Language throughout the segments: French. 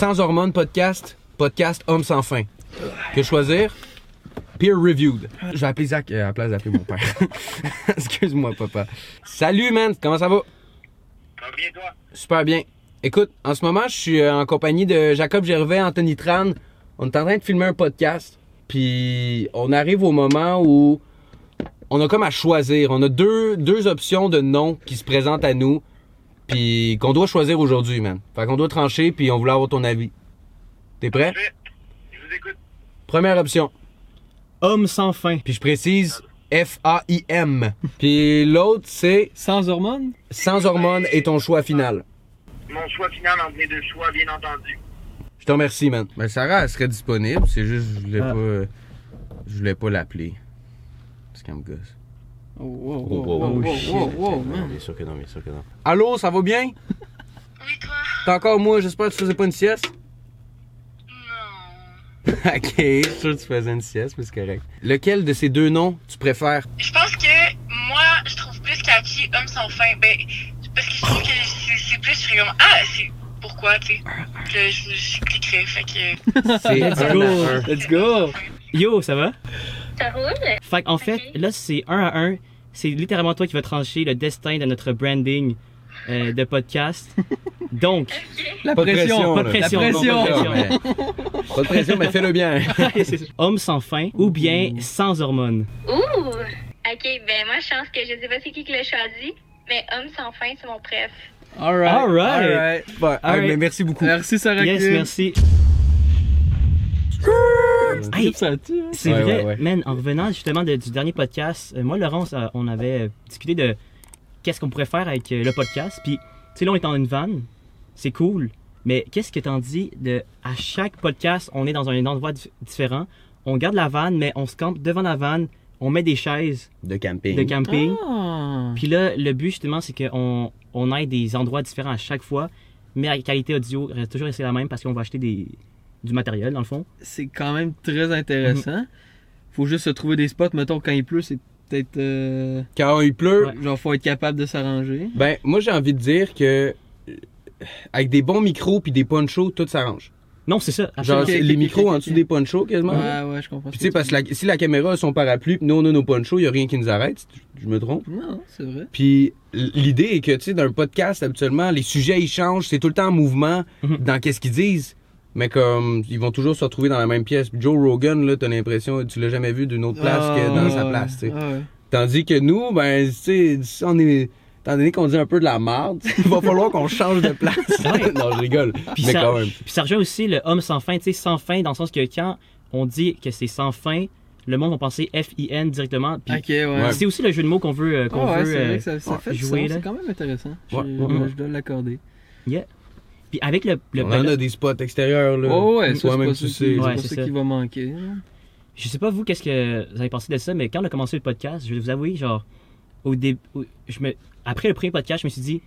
Sans hormones podcast, podcast Homme sans fin. Que choisir? Peer reviewed. Je vais appeler Zach euh, à la place d'appeler mon père. Excuse-moi, papa. Salut, man. Comment ça va? Ça va bien, toi? Super bien. Écoute, en ce moment, je suis euh, en compagnie de Jacob Gervais, Anthony Tran. On est en train de filmer un podcast. Puis on arrive au moment où on a comme à choisir. On a deux, deux options de noms qui se présentent à nous. Puis qu'on doit choisir aujourd'hui, man. Fait qu'on doit trancher, puis on voulait avoir ton avis. T'es prêt? Je vous écoute. Première option. Homme sans fin. Puis je précise F-A-I-M. Puis l'autre, c'est Sans hormones? sans hormones et ton choix final. Mon choix final entre mes deux choix, bien entendu. Je te remercie, man. Ben, Sarah, elle serait disponible. C'est juste, je voulais Ah. pas. Je voulais pas l'appeler. Parce qu'elle me gosse. Oh, wow, Oh, wow, oh, wow, oh, wow, shit. wow, wow, Non, man. bien sûr que non, bien sûr que non. Allô, ça va bien? Oui, toi? T'es encore moi, j'espère que tu faisais pas une sieste? Non. ok, je suis sûr que tu faisais une sieste, mais c'est correct. Lequel de ces deux noms tu préfères? Je pense que moi, je trouve plus catchy Homme sans fin. Ben, parce que je trouve que c'est plus friand. Ah, c'est pourquoi, tu sais? Que je, je cliquerais, fait que. C'est Let's go. Let's go. Yo, ça va? Ça roule? Fait en fait, là, c'est un à un. C'est littéralement toi qui vas trancher le destin de notre branding euh, de podcast. Donc, La Pas de pression, pas de pression. La non, pression. pas de pression. mais- Pas de pression, mais fais-le bien. Homme sans fin ou bien sans hormones. Ouh! Ok, ben moi, je pense que je sais pas c'est qui qui l'a choisi, mais Homme sans fin, c'est mon préf. Alright. Alright. Alright. Bon, Alright. ah, mais merci beaucoup. Merci, Sarah Yes, merci. Hey, Clip ça tue, hein? C'est Ouais, vrai, ouais, ouais. man, en revenant justement de- du dernier podcast, euh, moi, Laurence, euh, on avait discuté de qu'est-ce qu'on pourrait faire avec euh, le podcast. Puis, tu sais, là, on est en une vanne, c'est cool. Mais qu'est-ce que t'en dis de à chaque podcast, on est dans un endroit dif- différent, on garde la vanne, mais on se campe devant la vanne, on met des chaises De camping. de camping. Ah. Puis là, le but justement, c'est qu'on on ait des endroits différents à chaque fois, mais la qualité audio reste toujours rester la même parce qu'on va acheter des, du matériel dans le fond. C'est quand même très intéressant. Faut juste se trouver des spots. Mettons, quand il pleut, c'est peut-être. euh, Quand il pleut, Ouais. Genre, faut être capable de s'arranger. ben, moi, j'ai envie de dire que avec des bons micros puis des ponchos, tout s'arrange. Non, c'est ça. Genre, les micros en dessous des ponchos quasiment. Ouais, ouais, je comprends. Puis tu sais, parce que la- si la caméra a son parapluie, puis nous on a nos ponchos, il y a rien qui nous arrête, je me trompe. Non, c'est vrai. Puis l'idée est que, tu sais, d'un podcast, habituellement, les sujets, ils changent, c'est tout le temps en mouvement Mhm. dans qu'est-ce qu'ils disent. Mais comme, ils vont toujours se retrouver dans la même pièce. Joe Rogan, là, t'as l'impression, tu l'as jamais vu d'une autre place que dans Ah, sa ouais. place, tu sais. Ah. Tandis que nous, ben, tu sais, on est, étant donné qu'on dit un peu de la merde, il va falloir qu'on change de place. Non, je rigole. Puis mais ça, quand même. puis ça rejoint aussi le homme sans fin, tu sais, sans fin, dans le sens que quand on dit que c'est sans fin, le monde va penser F-I-N directement. Puis Ok, ouais. Ouais. c'est aussi le jeu de mots qu'on veut, euh, qu'on Ah ouais, veut euh, vrai que ça, ça fait jouer. C'est quand même intéressant. Je, Ouais, je- ouais. je dois l'accorder. Puis avec le, le on en a des spots extérieurs, là. Oh, ouais, ça, c'est ça sais. qui, c'est Ouais, pas c'est ça ça. qui va manquer. je sais pas vous qu'est-ce que vous avez pensé de ça, mais quand on a commencé le podcast, je vais vous avouer, genre, au début, je me, après le premier podcast, je me suis dit,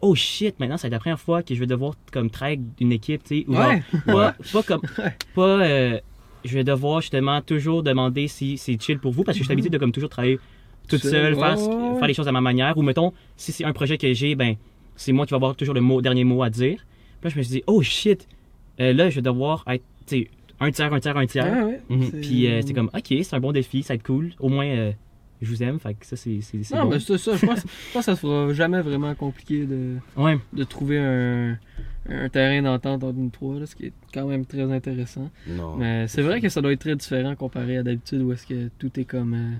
oh shit, maintenant c'est la première fois que je vais devoir comme track d'une équipe, tu sais, ou genre, Ouais. pas, pas comme, Ouais. pas, euh, je vais devoir justement toujours demander si c'est chill pour vous parce que je suis habitué de comme toujours travailler toute Seul, seule, ouais, faire, ce- ouais, ouais. faire les choses à ma manière, ou mettons, si c'est un projet que j'ai, ben, c'est moi qui vais avoir toujours le mot, dernier mot à dire. Puis là, je me suis dit, oh shit, euh, là, je vais devoir être, tu sais, un tiers, un tiers, un tiers. Ah ouais. Mhm. c'est- Puis euh, c'était comme, ok, c'est un bon défi, ça va être cool. Au moins, euh, je vous aime, fait que ça, c'est c'est- c'est Non, bon. mais c'est ça. Je pense, je pense que ça sera jamais vraiment compliqué de, Ouais, de trouver un, un terrain d'entente entre nous trois, là, ce qui est quand même très intéressant. Non. Mais c'est vrai que ça doit être très différent comparé à d'habitude où est-ce que tout est comme euh,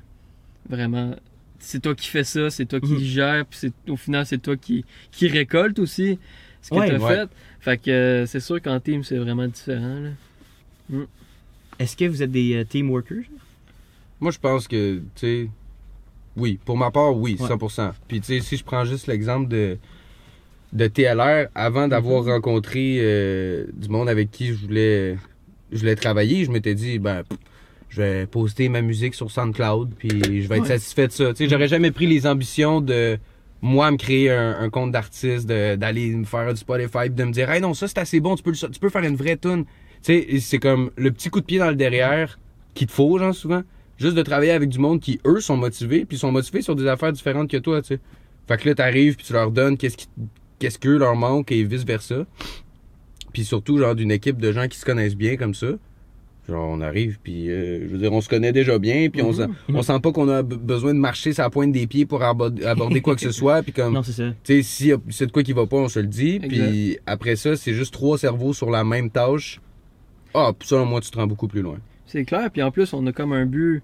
vraiment. C'est toi qui fais ça, c'est toi qui Mhm. gère, puis c'est- au final c'est toi qui, qui récolte aussi ce que Ouais. tu as Ouais. fait. Fait que euh, c'est sûr qu'en team c'est vraiment différent. Là. est-ce que vous êtes des euh, team workers? Moi, je pense que, tu sais, oui, pour ma part, oui, Ouais. 100%. Puis, tu sais, si je prends juste l'exemple de, de TLR, avant d'avoir Mhm. rencontré euh, du monde avec qui je voulais, je voulais travailler, je m'étais dit, ben, pff, je vais poster ma musique sur SoundCloud, puis je vais être Ouais. satisfait de ça. Tu sais, j'aurais jamais pris les ambitions de moi me créer un, un compte d'artiste, d'aller me faire du Spotify, de me dire, hey non, ça c'est assez bon, tu peux, tu peux faire une vraie tune. Tu sais, c'est comme le petit coup de pied dans le derrière qu'il te faut, genre, souvent. Juste de travailler avec du monde qui, eux, sont motivés, puis sont motivés sur des affaires différentes que toi, tu sais. Fait que là, t'arrives, puis tu leur donnes qu'est-ce qui, qu'est-ce qu'eux leur manque, et vice-versa. puis surtout, genre, d'une équipe de gens qui se connaissent bien comme ça. Genre, on arrive, puis euh, je veux dire, on se connaît déjà bien, puis on, sent, on sent pas qu'on a besoin de marcher la pointe des pieds pour abord- aborder quoi que ce soit, puis comme, Non, c'est ça. tu sais, a- c'est de quoi qui va pas, on se le dit, puis après ça, c'est juste trois cerveaux sur la même tâche. Ah, puis selon moi, tu te rends beaucoup plus loin. C'est clair, puis en plus, on a comme un but.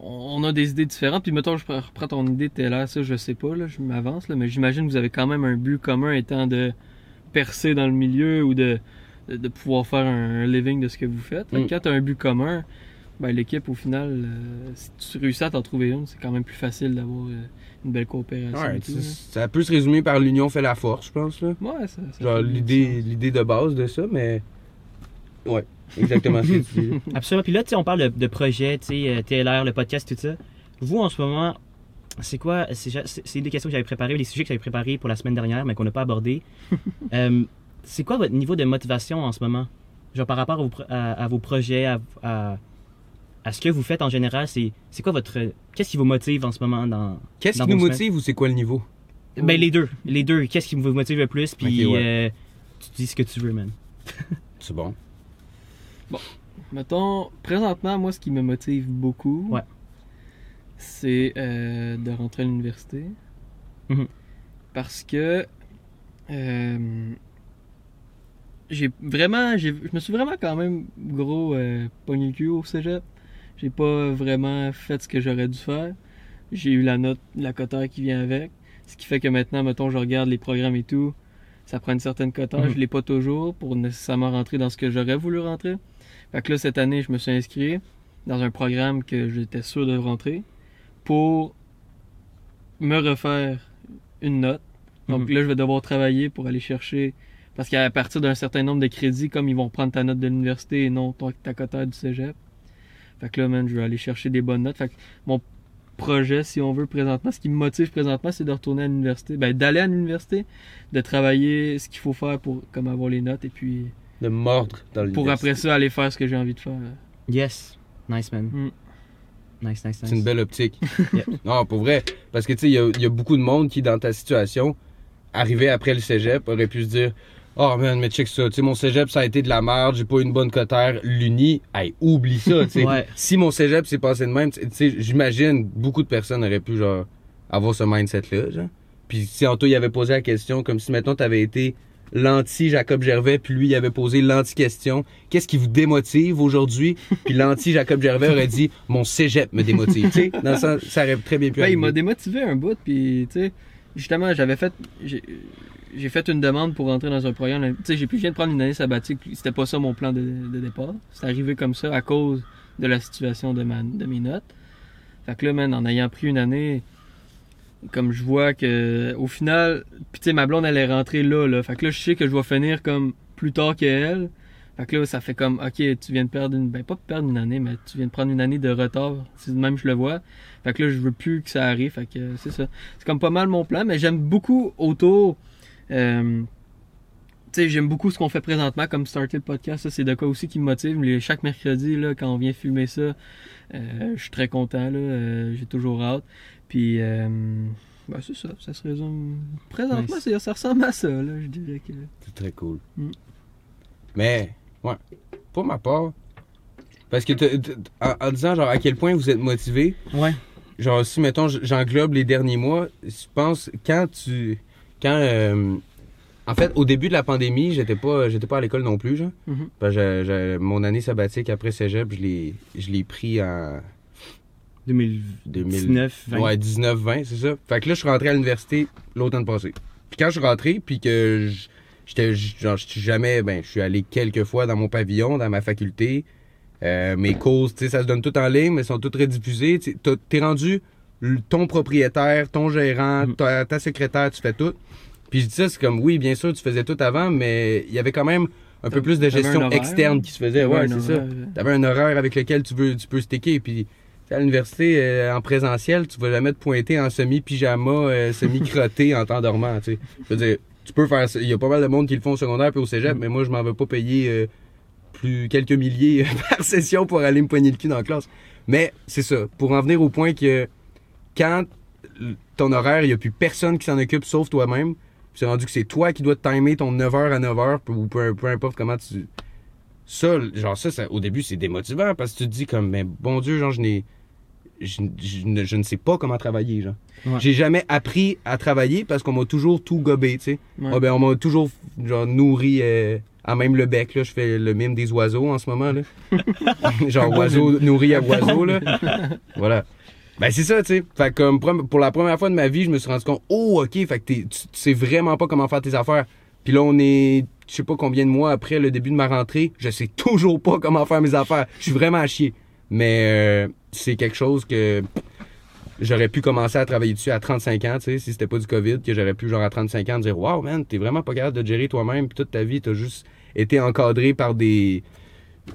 On a des idées différentes. Puis mettons, je pre- reprends ton idée de là, ça, je sais pas, là, je m'avance, là, mais j'imagine que vous avez quand même un but commun étant de percer dans le milieu ou de, de, de pouvoir faire un living de ce que vous faites. Fait que Mm. quand tu as un but commun, ben, l'équipe, au final, euh, si tu réussis à t'en trouver une, c'est quand même plus facile d'avoir euh, une belle coopération. Ouais, tout, sais, ça peut se résumer par l'union fait la force, je pense, là. Ouais, ça, ça Genre l'idée, de base de ça, mais. Ouais, exactement ce que tu dis. Absolument. Puis là, tu sais, on parle de, de projets, tu sais, euh, TLR, le podcast, tout ça. Vous, en ce moment, c'est quoi C'est des questions que j'avais préparées, les sujets que j'avais préparés pour la semaine dernière, mais qu'on n'a pas abordés. C'est quoi votre niveau de motivation en ce moment? Genre par rapport à vos, pro- à, à vos projets, à, à, à ce que vous faites en général, c'est c'est quoi votre. Qu'est-ce qui vous motive en ce moment dans. Qu'est-ce Dans qui nous motive ou c'est quoi le niveau? Ben, les deux. Les deux. Qu'est-ce qui vous motive le plus? Puis ouais. euh, tu dis ce que tu veux, man. C'est bon. Mettons, présentement, moi, ce qui me motive beaucoup, Ouais. c'est euh, de rentrer à l'université. Mhm. Parce que euh, j'ai vraiment, je me suis vraiment quand même gros euh, pogné le cul au cégep. J'ai pas vraiment fait ce que j'aurais dû faire. J'ai eu la note, la coteur qui vient avec. Ce qui fait que maintenant, mettons, je regarde les programmes et tout. Ça prend une certaine coteur. Mhm. Je l'ai pas toujours pour nécessairement rentrer dans ce que j'aurais voulu rentrer. Fait que là, cette année, je me suis inscrit dans un programme que j'étais sûr de rentrer pour me refaire une note. Donc Mhm. là, je vais devoir travailler pour aller chercher. Parce qu'à partir d'un certain nombre de crédits, comme ils vont prendre ta note de l'université et non ton- ta coteur du cégep. Fait que là, man, je vais aller chercher des bonnes notes. Fait que mon projet, si on veut, présentement, ce qui me motive présentement, c'est de retourner à l'université. Ben, d'aller à l'université, de travailler ce qu'il faut faire pour comme avoir les notes et puis De mordre dans le pour après ça aller faire ce que j'ai envie de faire. Yes. Nice, man. Mm. Nice, nice, nice. C'est une belle optique. Yeah. Non, pour vrai. Parce que tu sais, il y y a beaucoup de monde qui, dans ta situation, arrivé après le cégep, aurait pu se dire Oh man, mais check ça, tu sais, mon cégep, ça a été de la merde, j'ai pas eu une bonne cotère. L'uni, hey, oublie ça, tu sais. Ouais. Si mon cégep s'est passé de même, tu sais, j'imagine, beaucoup de personnes auraient pu, genre, avoir ce mindset-là, genre. Puis si Anto, il avait posé la question, comme si, mettons, t'avais été l'anti-Jacob Gervais, puis lui, il avait posé l'anti-question. Qu'est-ce qui vous démotive aujourd'hui? Puis l'anti-Jacob Gervais aurait dit, mon cégep me démotive. tu sais, dans le sens, ça aurait très bien pu Ben, il m'a démotivé un bout, puis tu sais, justement, j'avais fait, j'ai j'ai fait une demande pour rentrer dans un programme. Tu sais, j'ai je viens de prendre une année sabbatique. C'était pas ça mon plan de, départ. C'est arrivé comme ça à cause de la situation de ma de mes notes. Fait que là, man, en ayant pris une année, comme je vois que au final, puis tu sais, ma blonde elle est rentrée là, là. Fait que là, je sais que je vais finir comme plus tard qu'elle. Fait que là, ça fait comme, ok, tu viens de perdre une, ben pas perdre une année, mais tu viens de prendre une année de retard. C'est même je le vois. Fait que là, je veux plus que ça arrive. Fait que c'est ça. C'est comme pas mal mon plan, mais j'aime beaucoup autour. Euh, j'aime beaucoup ce qu'on fait présentement comme starter le podcast. Ça, c'est de quoi aussi qui me motive. Les, chaque mercredi, là, quand on vient filmer ça, euh, je suis très content. Là, euh, j'ai toujours hâte. Puis, euh, ben, c'est ça. Ça se résume. Présentement, Nice. ça ressemble à ça. Là, je dirais que. C'est très cool. Mm. Mais, ouais, pour ma part, parce que en, en disant genre à quel point vous êtes motivé, Ouais. genre si mettons j'englobe les derniers mois, je pense quand tu, quand, euh, en fait au début de la pandémie, j'étais pas, j'étais pas à l'école non plus, genre. J'ai- mon année sabbatique après cégep, je l'ai, je l'ai pris en 2019, 20. Ouais, 19-20, c'est ça. Fait que là, je suis rentré à l'université l'automne passé. Puis quand je suis rentré, puis que j'étais, genre, je suis jamais, ben, je suis allé quelques fois dans mon pavillon, dans ma faculté. Euh, mes courses, tu sais, ça se donne tout en ligne, mais sont toutes rediffusées. T'es rendu ton propriétaire, ton gérant, Mhm. ta, ta secrétaire, tu fais tout. Puis je dis ça, c'est comme, oui, bien sûr, tu faisais tout avant, mais il y avait quand même un peu plus de gestion externe hein? qui se faisait. Ouais, c'est ça. T'avais un horaire avec lequel tu veux, tu peux sticker. Puis à l'université, euh, en présentiel, tu vas jamais te pointer en semi-pyjama, euh, semi-crotté en t'endormant. Tu sais. Je veux dire, tu peux faire ça. Il y a pas mal de monde qui le font au secondaire puis au cégep, mais moi, je m'en veux pas payer euh, plus quelques milliers par session pour aller me poigner le cul dans la classe. Mais c'est ça. Pour en venir au point que quand ton horaire, il n'y a plus personne qui s'en occupe sauf toi-même, c'est rendu que c'est toi qui dois te timer ton 9h à 9h, ou peu, peu importe comment tu. Ça, genre, ça, ça, au début, c'est démotivant parce que tu te dis comme, mais bon Dieu, genre, je n'ai. Je, je ne- je ne sais pas comment travailler, genre. Ouais. J'ai jamais appris à travailler parce qu'on m'a toujours tout gobé, tu sais. Ouais. Ah ben, on m'a toujours genre, nourri euh, à même le bec. Là. Je fais le mime des oiseaux en ce moment. Là. genre oiseau nourri à oiseau. Là. voilà. Ben c'est ça, tu sais. Fait que comme pour la première fois de ma vie, je me suis rendu compte, oh ok, fait que tu sais vraiment pas comment faire tes affaires. Puis là, on est, je sais pas combien de mois après le début de ma rentrée, je sais toujours pas comment faire mes affaires. Je suis vraiment à chier. Mais euh, c'est quelque chose que j'aurais pu commencer à travailler dessus à 35 ans, tu sais, si c'était pas du COVID, que j'aurais pu, genre, à 35 ans, dire, wow, man, t'es vraiment pas capable de gérer toi-même, puis toute ta vie, t'as juste été encadré par des,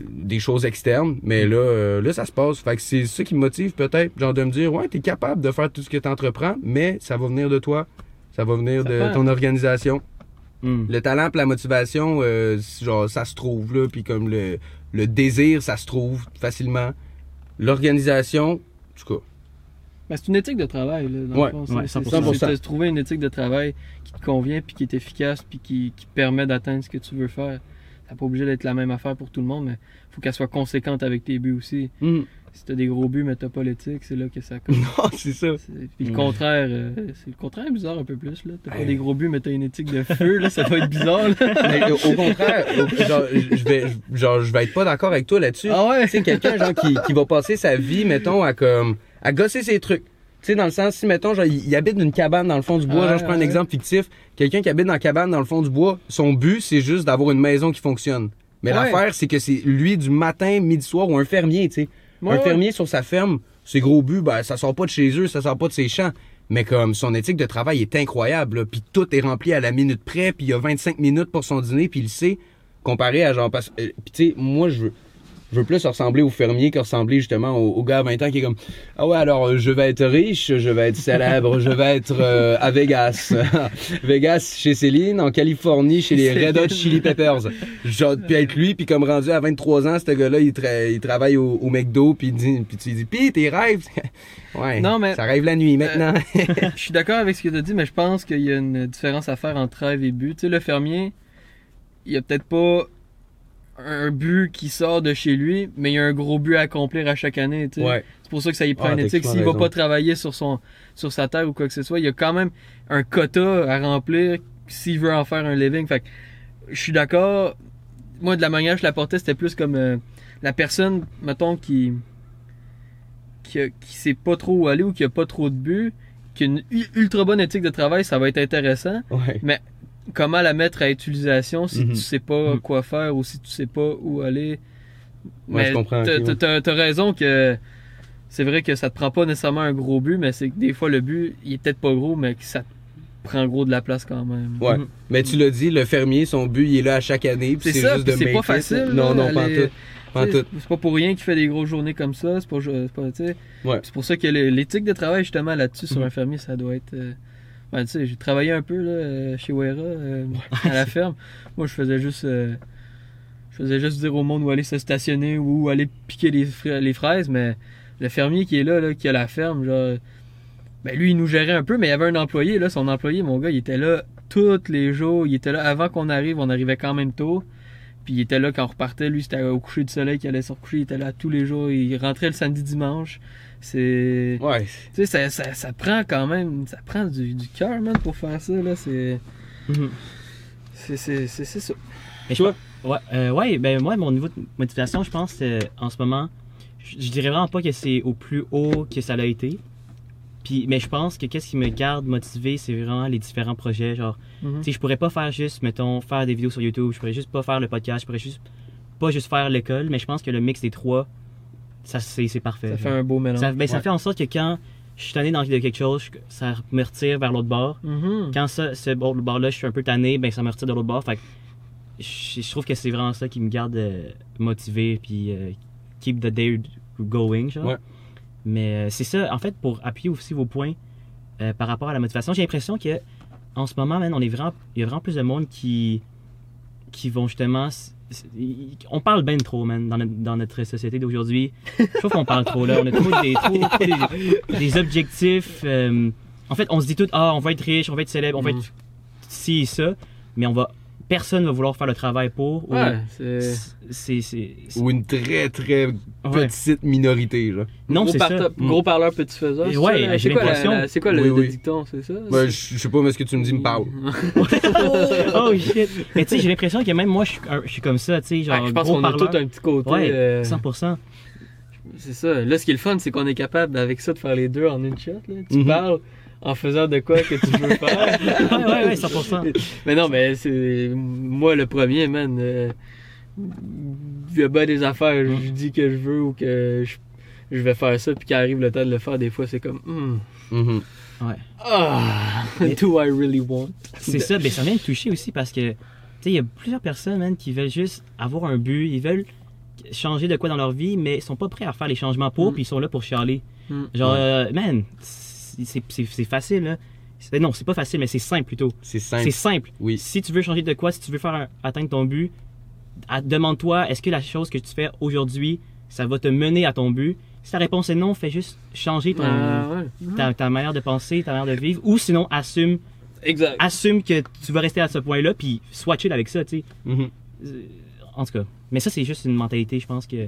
des choses externes. Mais là, euh, là, ça se passe. Fait que c'est ça qui me motive, peut-être, genre, de me dire, ouais, t'es capable de faire tout ce que t'entreprends, mais ça va venir de toi. Ça va venir Ça de prend- ton organisation. Hmm. Le talent pis la motivation, euh, genre, ça se trouve, là, puis comme le, le désir, ça se trouve facilement. L'organisation, en tout cas, Ben, c'est une éthique de travail, là, dans Ouais, le fond. C'est- ouais, c'est 100%. c'est de trouver une éthique de travail qui te convient, puis qui est efficace, puis qui, qui permet d'atteindre ce que tu veux faire. Pas obligé d'être la même affaire pour tout le monde, mais faut qu'elle soit conséquente avec tes buts aussi. hmm. Si t'as des gros buts, mais t'as pas l'éthique, c'est là que ça compte. non, c'est ça. C'est- Puis le Mm. contraire, euh, c'est le contraire bizarre un peu plus. là. T'as pas des gros buts, mais t'as une éthique de feu, là, ça doit être bizarre. Là. Mais au, contraire, genre, je vais, genre, je vais être pas d'accord avec toi là-dessus. Ah ouais? Sais, quelqu'un, genre, qui, qui va passer sa vie, mettons, à comme, à gosser ses trucs. Tu sais, dans le sens, si, mettons, genre, il, il habite dans une cabane dans le fond du bois, Ah, genre, je prends un exemple fictif, quelqu'un qui habite dans la cabane dans le fond du bois, son but, c'est juste d'avoir une maison qui fonctionne. Mais Ouais. l'affaire, c'est que c'est lui du matin, midi, soir, ou un fermier, tu sais. Ouais, un ouais. fermier sur sa ferme, ses gros buts, ben, ça sort pas de chez eux, ça sort pas de ses champs. Mais comme son éthique de travail est incroyable, puis tout est rempli à la minute près, puis il y a 25 minutes pour son dîner, puis il le sait, comparé à genre... Parce, euh, puis tu sais, moi, je veux, je veux plus ressembler au fermier que ressembler justement au, au gars à 20 ans qui est comme « Ah ouais, alors euh, je vais être riche, je vais être célèbre, je vais être euh, à Vegas. Vegas chez Céline, en Californie chez les Red Hot Chili Peppers. » Genre, puis être lui, puis comme rendu à 23 ans, ce gars-là, il, tra- il travaille au, au McDo, puis il dit, puis tu lui dis, pis tes rêves, ouais, Non, mais- ça rêve la nuit maintenant. Je suis d'accord avec ce que tu as dit, mais je pense qu'il y a une différence à faire entre rêve et but. Tu sais, le fermier, il a peut-être pas un but qui sort de chez lui, mais il y a un gros but à accomplir à chaque année. ouais, C'est pour ça que ça y prend Ah, une éthique. S'il va pas travailler sur son sur sa terre ou quoi que ce soit, il y a quand même un quota à remplir s'il veut en faire un living. Fait que je suis d'accord. Moi, de la manière que je la portais, c'était plus comme euh, la personne, mettons, qui qui, qui sait pas trop où aller ou qui a pas trop de but, qui a une ultra bonne éthique de travail, ça va être intéressant. ouais. Comment la mettre à utilisation si Mhm. tu sais pas Mhm. quoi faire ou si tu sais pas où aller. Ouais, je Mais comprends, t'as- ouais. raison que c'est vrai que ça te prend pas nécessairement un gros but, mais c'est que des fois le but, il est peut-être pas gros, mais que ça te prend gros de la place quand même. Ouais. Mhm. Mais tu l'as dit, le fermier, son but, il est là à chaque année, puis C'est juste de c'est pas facile. Non, là, non, pas tout. C'est pas pour rien qu'il fait des grosses journées comme ça. C'est sais. Ouais. C'est pour ça que l'éthique de travail, justement, là-dessus, sur Mhm. un fermier, ça doit être. euh, ben, tu sais, j'ai travaillé un peu là, euh, chez Wera, euh, à la ferme. Moi, je faisais juste. euh, je faisais juste dire au monde où aller se stationner ou où aller piquer les, fra- les fraises, mais le fermier qui est là, là, qui a la ferme, genre. Ben lui, il nous gérait un peu, mais il y avait un employé, là, son employé, mon gars, il était là tous les jours. Il était là avant qu'on arrive, on arrivait quand même tôt. Puis il était là quand on repartait, lui c'était au coucher du soleil qu'il allait se recoucher, il était là tous les jours, il rentrait le samedi dimanche. C'est. Ouais. Tu sais, ça, ça, ça prend quand même. Ça prend du, du cœur, man, pour faire ça, là. C'est. Mhm. C'est c'est- c'est- c'est ça. Mais je- ouais, euh, ouais, ben moi, mon niveau de motivation, je pense, euh, en ce moment, je, je dirais vraiment pas que c'est au plus haut que ça l'a été. Puis, mais je pense que qu'est-ce qui me garde motivé, c'est vraiment les différents projets. Genre, Mhm. tu sais, je pourrais pas faire juste, mettons, faire des vidéos sur YouTube, je pourrais juste pas faire le podcast, je pourrais juste pas juste faire l'école, mais je pense que le mix des trois, ça c'est parfait. Ça fait un beau mélange. Ça, ben, ça fait en sorte que quand je suis tanné d'envie de quelque chose, je- ça me retire vers l'autre bord. Mhm. Quand ça, ce bord-là, je suis un peu tanné, ben ça me retire de l'autre bord. Fait que je, je trouve que c'est vraiment ça qui me garde euh, motivé, puis euh, keep the day going, genre. Ouais. Mais euh, c'est ça, en fait, pour appuyer aussi vos points euh, par rapport à la motivation, j'ai l'impression que en ce moment, man, on est vraiment, il y a vraiment plus de monde qui, qui vont justement. On parle bien trop, man, dans notre, dans notre société d'aujourd'hui. Je trouve qu'on parle trop, là. On a trop des, des, des objectifs. euh, en fait, on se dit tout, ah, on va être riche, on va être célèbre, on va être ci et ça, mais on va. Personne va vouloir faire le travail pour. ou- Ouais, c'est. C'est. c'est- c'est- Ou une très, très ouais. petite minorité, là. Non, gros c'est ça. Gros parleur, petit faiseur. Ouais, j'ai C'est quoi la- l'impression. la- C'est quoi le, Oui, le oui. dicton, c'est ça? Ben, je sais pas, mais ce que tu me dis me parle. oh shit! Mais tu sais, j'ai l'impression que même moi, je suis, un- je suis comme ça, tu sais, genre. Ouais, je pense gros qu'on a parleur. tout un petit côté. Ouais, euh, 100%. C'est ça. Là, ce qui est le fun, c'est qu'on est capable avec ça de faire les deux en une shot. Là. Tu Mhm. parles en faisant de quoi que tu veux faire. Ouais, ouais, ouais, 100%. mais non, mais c'est moi le premier, man. euh, Il y a bien des affaires, je dis que je veux ou que je, je vais faire ça, puis qu'il arrive le temps de le faire, des fois, c'est comme, Hmm, Mhm. ah, Mais- do I really want? C'est ça, mais ça vient me toucher aussi parce que, tu sais, il y a plusieurs personnes, man, qui veulent juste avoir un but, ils veulent changer de quoi dans leur vie, mais ils sont pas prêts à faire les changements pour, Mm. puis ils sont là pour chialer. Mm. Genre, Ouais. euh, man, c'est facile. C'est- Non, c'est pas facile, mais c'est simple plutôt. C'est C'est simple. simple. Oui. Si tu veux changer de quoi, si tu veux faire un- atteindre ton but, demande-toi, est-ce que la chose que tu fais aujourd'hui, ça va te mener à ton but? Si ta réponse est non, fais juste changer ton, Ah, ouais. ta, ta manière de penser, ta manière de vivre, ou sinon assume, Exact. assume que tu vas rester à ce point-là, puis sois chill avec ça, tu sais. Mhm. Euh, En tout cas, mais ça c'est juste une mentalité, je pense que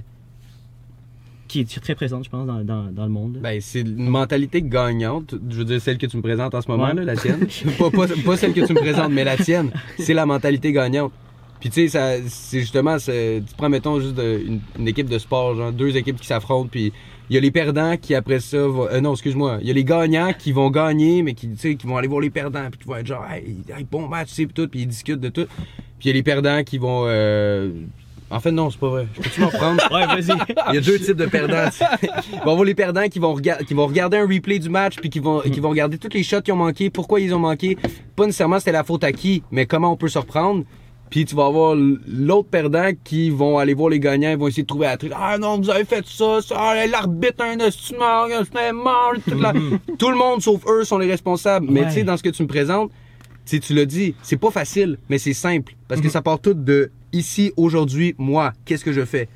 qui est très présente, je pense, dans, dans, dans le monde. Ben, c'est une mentalité gagnante. Je veux dire, celle que tu me présentes en ce moment, Ouais. là, la tienne. pas, pas, pas celle que tu me présentes, mais la tienne. C'est la mentalité gagnante. Puis, tu sais, ça, c'est justement, tu prends, mettons, juste de- une, une équipe de sport, genre deux équipes qui s'affrontent, puis il y a les perdants qui, après ça, vont- euh, non, excuse-moi, il y a les gagnants qui vont gagner, mais qui, qui vont aller voir les perdants, puis qui vont être genre, hey, hey, bon match, tu sais, puis tout, puis ils discutent de tout. Puis il y a les perdants qui vont, euh, en fait, non, c'est pas vrai. Je peux-tu m'en reprendre? Ouais, vas-y. Il y a deux types de perdants. Ils vont avoir les perdants qui vont, qui vont regarder un replay du match puis qui vont, qui vont regarder tous les shots qui ont manqué, pourquoi ils ont manqué. Pas nécessairement c'était la faute à qui, mais comment on peut se reprendre. Puis tu vas avoir l'autre perdant qui vont aller voir les gagnants, ils vont essayer de trouver la truc. Ah non, vous avez fait ça, ça ah, l'arbitre un de mort, tout, la- tout le monde sauf eux sont les responsables. Mais tu sais, dans ce que tu me présentes, tu l'as dit, c'est pas facile, mais c'est simple. Parce que ça part tout de ici, aujourd'hui, moi, qu'est-ce que je fais?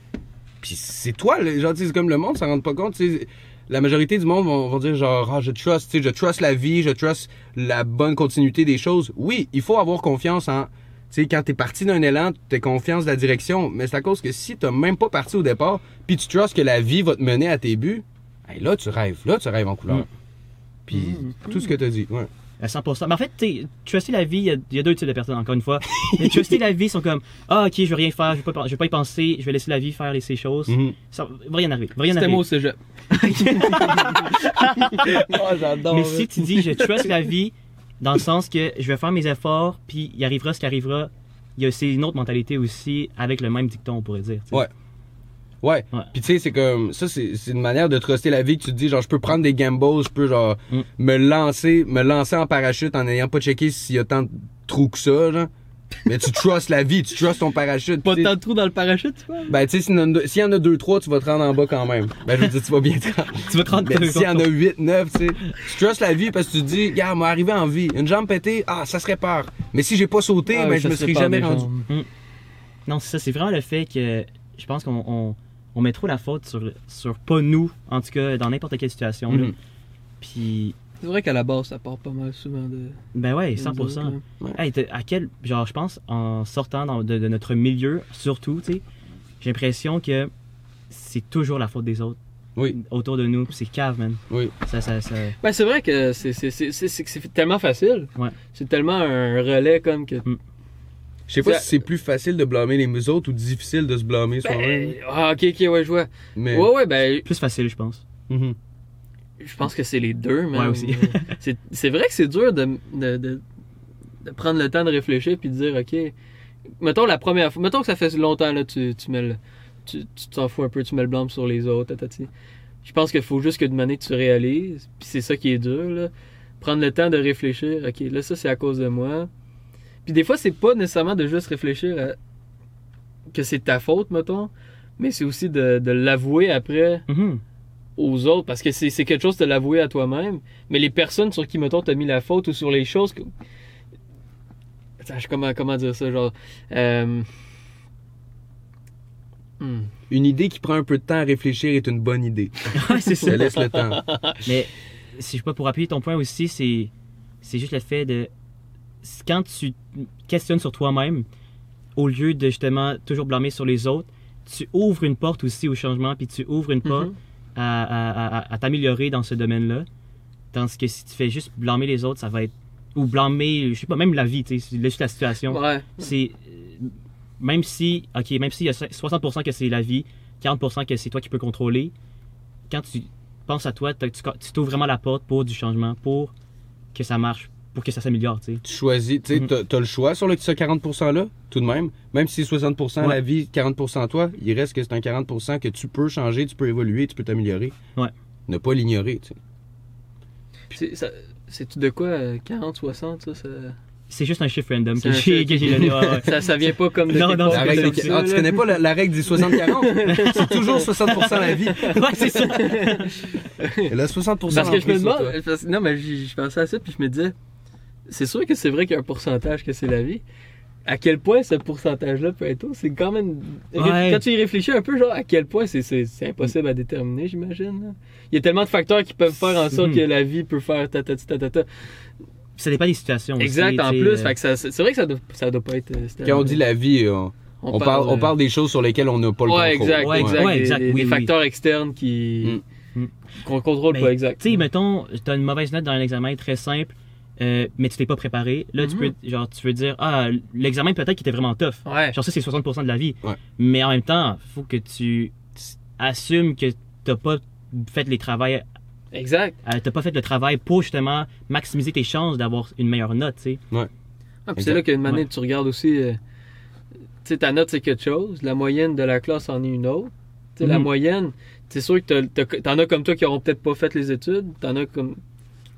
Puis c'est toi, le- genre, tu sais, c'est comme le monde, ça rend pas compte, tu sais. La majorité du monde vont, vont dire genre, ah, je trust, tu sais, je trust la vie, je trust la bonne continuité des choses. Oui, il faut avoir confiance en, tu sais, quand t'es parti d'un élan, t'as confiance de la direction, mais c'est à cause que si t'as même pas parti au départ, puis tu trust que la vie va te mener à tes buts, hey, là, tu rêves, là, tu rêves en couleur. Mm. Puis tout ce que t'as dit, ouais. À 100%. Mais en fait, tu sais, truster la vie, il y a- il y, a deux types de personnes, encore une fois. Les truster la vie sont comme, ah, ok, je vais rien faire, je vais pas, je vais pas y penser, je vais laisser la vie faire ses choses. Mhm. Ça va rien arriver. Va rien C'était moi au cégep. oh, j'adore. Mais si tu dis, je trust la vie, dans le sens que je vais faire mes efforts, puis il arrivera ce qui arrivera, il y a c'est une autre mentalité aussi, avec le même dicton, on pourrait dire. Ouais. Ouais. Ouais. Puis tu sais, c'est comme ça, c'est une manière de truster la vie que tu te dis genre je peux prendre des gambles, je peux genre Mm. me lancer, me lancer en parachute en n'ayant pas checké s'il y a tant de trous que ça, genre. Mais tu trustes la vie, tu trustes ton parachute. Pas tant de trous dans le parachute, tu vois? Ben tu sais, s'il y, en a- s'il y en a deux, trois, tu vas te rendre en bas quand même. Ben je veux dire, tu vas bien te rendre. Tu vas te rendre Mais s'il y en a 8, 9, tu sais, tu trustes la vie parce que tu te dis, gars, moi arrivé en vie, une jambe pétée, ah, ça se répare. Mais si j'ai pas sauté, Ah, ben je me se serais jamais rendu. jambes. Non, c'est ça, c'est vraiment le fait que je pense qu'on on, met trop la faute sur, sur pas nous, en tout cas, dans n'importe quelle situation. là. Mhm. Puis, C'est vrai qu'à la base, ça part pas mal souvent de. ben ouais, de nous autres, 100%. là. Hey, t'es- à quel, genre, je pense, en sortant dans- de, de notre milieu, surtout, tu sais, j'ai l'impression que c'est toujours la faute des autres Oui, autour de nous. C'est cave, man. oui. Ça, ça, ça... Ben, c'est vrai que c'est c'est- c'est- c'est- c'est- c'est tellement facile. Ouais. C'est tellement un relais comme que. Je sais pas si c'est plus facile de blâmer les autres ou difficile de se blâmer soi-même. Ben, ah, ok, ok, ouais, je vois. Mais. Ouais, ouais, ben, Plus facile, je pense. Mhm. je pense que c'est les deux, mais. Ouais, aussi. c'est vrai que c'est dur de, de, de, de prendre le temps de réfléchir puis de dire, ok. Mettons la première fois. Mettons que ça fait longtemps, là, tu, tu mets le. Tu tu t'en fous un peu, tu mets le blâme sur les autres, tatati. Je pense qu'il faut juste que de manière tu réalises, puis c'est ça qui est dur, là. Prendre le temps de réfléchir, ok, là, ça c'est à cause de moi. Puis des fois, c'est pas nécessairement de juste réfléchir à que c'est ta faute, mettons, mais c'est aussi de, de l'avouer après Mhm. aux autres, parce que c'est quelque chose de l'avouer à toi-même, mais les personnes sur qui, mettons, t'as mis la faute ou sur les choses que... Attends, comment, comment dire ça, genre... euh, hmm. Une idée qui prend un peu de temps à réfléchir est une bonne idée. Ouais, c'est Ça ça. laisse le temps. Mais si je peux pour appuyer ton point aussi, c'est c'est juste le fait de quand tu questionnes sur toi-même, au lieu de justement toujours blâmer sur les autres, tu ouvres une porte aussi au changement, puis tu ouvres une porte Mhm. à, à- à- à t'améliorer dans ce domaine-là. Tandis que si tu fais juste blâmer les autres, ça va être. Ou blâmer, je sais pas, même la vie, tu sais, juste la situation. Ouais. C'est. Même si. Ok, même s'il y a 60% que c'est la vie, 40% que c'est toi qui peux contrôler, quand tu penses à toi, tu t'ouvres vraiment la porte pour du changement, pour que ça marche, pour que ça s'améliore, tu sais. Tu choisis, tu sais, t'as- t'as le choix sur le, ce 40%-là, tout de même. Même si c'est 60% Ouais. la vie, 40% toi, il reste que c'est un 40% que tu peux changer, tu peux évoluer, tu peux t'améliorer. Ouais. Ne pas l'ignorer, tu sais. C'est ça- c'est-tu de quoi, euh, 40, 60, ça? ça... C'est juste un chiffre random que j'ai donné. ouais, ouais. Ça, ça vient pas comme de Non, non, La règle des- Ah, tu connais pas la, la règle des 60-40? c'est toujours 60% la vie. ouais, c'est ça. Et là, 60% Parce que je me demande, toi. non, mais je je pensais à ça, puis je me disais, c'est sûr que c'est vrai qu'il y a un pourcentage que c'est la vie. À quel point ce pourcentage-là peut être haut, c'est quand même. Ouais. Quand tu y réfléchis un peu, genre, à quel point c'est- impossible à déterminer, j'imagine. Il y a tellement de facteurs qui peuvent faire en sorte que la vie peut faire ta ta ta ta ta. Ça dépend des situations. aussi, Exact, en tu plus. euh, c'est vrai que ça doit, ça doit pas être. euh. Quand on dit la vie, on, on parle, on euh, parle des choses sur lesquelles on n'a pas le Ouais, contrôle. exact, Ouais, exact. ouais, Des- exact, oui, oui. facteurs externes qui. Mm. qu'on contrôle Ben, pas, exact. Tu sais, mettons, t'as une mauvaise note dans un examen très simple, euh, mais tu t'es pas préparé. Là, tu Mhm. peux, genre, tu veux dire, ah, l'examen peut-être qu'il était vraiment tough. Ouais. Genre, ça, c'est 60% de la vie. Ouais. Mais en même temps, faut que tu assumes que t'as pas fait les travails, Exact. euh, t'as pas fait le travail pour justement maximiser tes chances d'avoir une meilleure note, tu sais. Ah, puis Exact. c'est là qu'une manière Ouais. tu regardes aussi. euh, tu sais, ta note, c'est quelque chose. La moyenne de la classe en est une autre. Tu sais, la Mhm. moyenne, c'est sûr que t'as- t'as- t'en as comme toi qui auront peut-être pas fait les études. T'en as comme.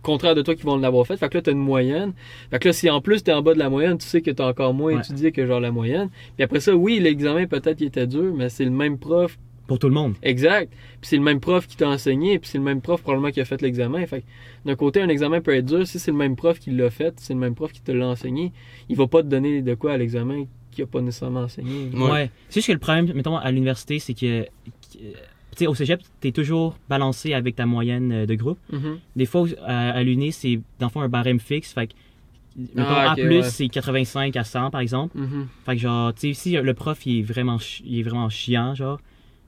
Contraire de toi qui vont l'avoir fait. Fait que là, t'as une moyenne. Fait que là, si en plus t'es en bas de la moyenne, tu sais que t'as encore moins Ouais. étudié que genre la moyenne. Puis après ça, oui, l'examen peut-être il était dur, mais c'est le même prof Pour tout le monde. Exact. Puis c'est le même prof qui t'a enseigné, puis c'est le même prof probablement qui a fait l'examen. Fait que d'un côté, un examen peut être dur. Si c'est le même prof qui l'a fait, c'est le même prof qui te l'a enseigné, il va pas te donner de quoi à l'examen qu'il a pas nécessairement enseigné. Ouais. Ouais. C'est juste que le problème, mettons, à l'université, c'est que, tu sais, au cégep, t'es toujours balancé avec ta moyenne euh, de groupe. Mhm. Des fois, à, à l'uni, c'est dans le fond un barème fixe. Fait que, Ah, A+, ouais. c'est 85 à 100, par exemple. Mhm. Fait que, genre, tu sais, si le prof, il est vraiment, il est vraiment chiant, genre,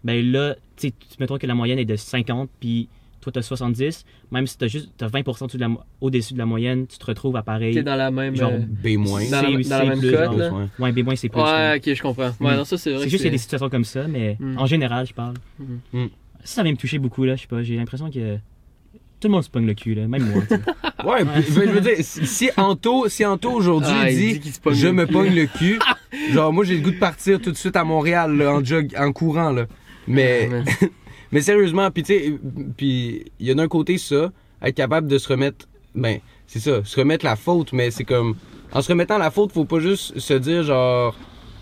ben là, tu sais, mettons que la moyenne est de 50, puis toi, t'as 70, même si t'as juste, t'as 20% au-dessus de la au-dessus de la moyenne, tu te retrouves à pareil. T'es dans la même. Genre, euh, B-. Dans la- dans la même plus, genre. là. Ouais. Ouais, B- c'est plus. Ouais, ouais. ok, je comprends. Ouais, Mm. non, ça c'est vrai. C'est juste qu'il y a des situations comme ça, mais Mm. en général, je parle. Mm. Ça, ça vient me toucher beaucoup, là, je sais pas, j'ai l'impression que tout le monde se pogne le cul, là, même moi, tu sais. Ouais, puis, je veux dire, si Anto, si Anto aujourd'hui Ah, il dit, je me pogne le cul, genre moi j'ai le goût de partir tout de suite à Montréal là, en jog, en courant là. Mais Ouais, mais sérieusement, puis tu sais, puis il y a d'un côté ça, être capable de se remettre, ben c'est ça, se remettre la faute, mais c'est comme en se remettant la faute, faut pas juste se dire genre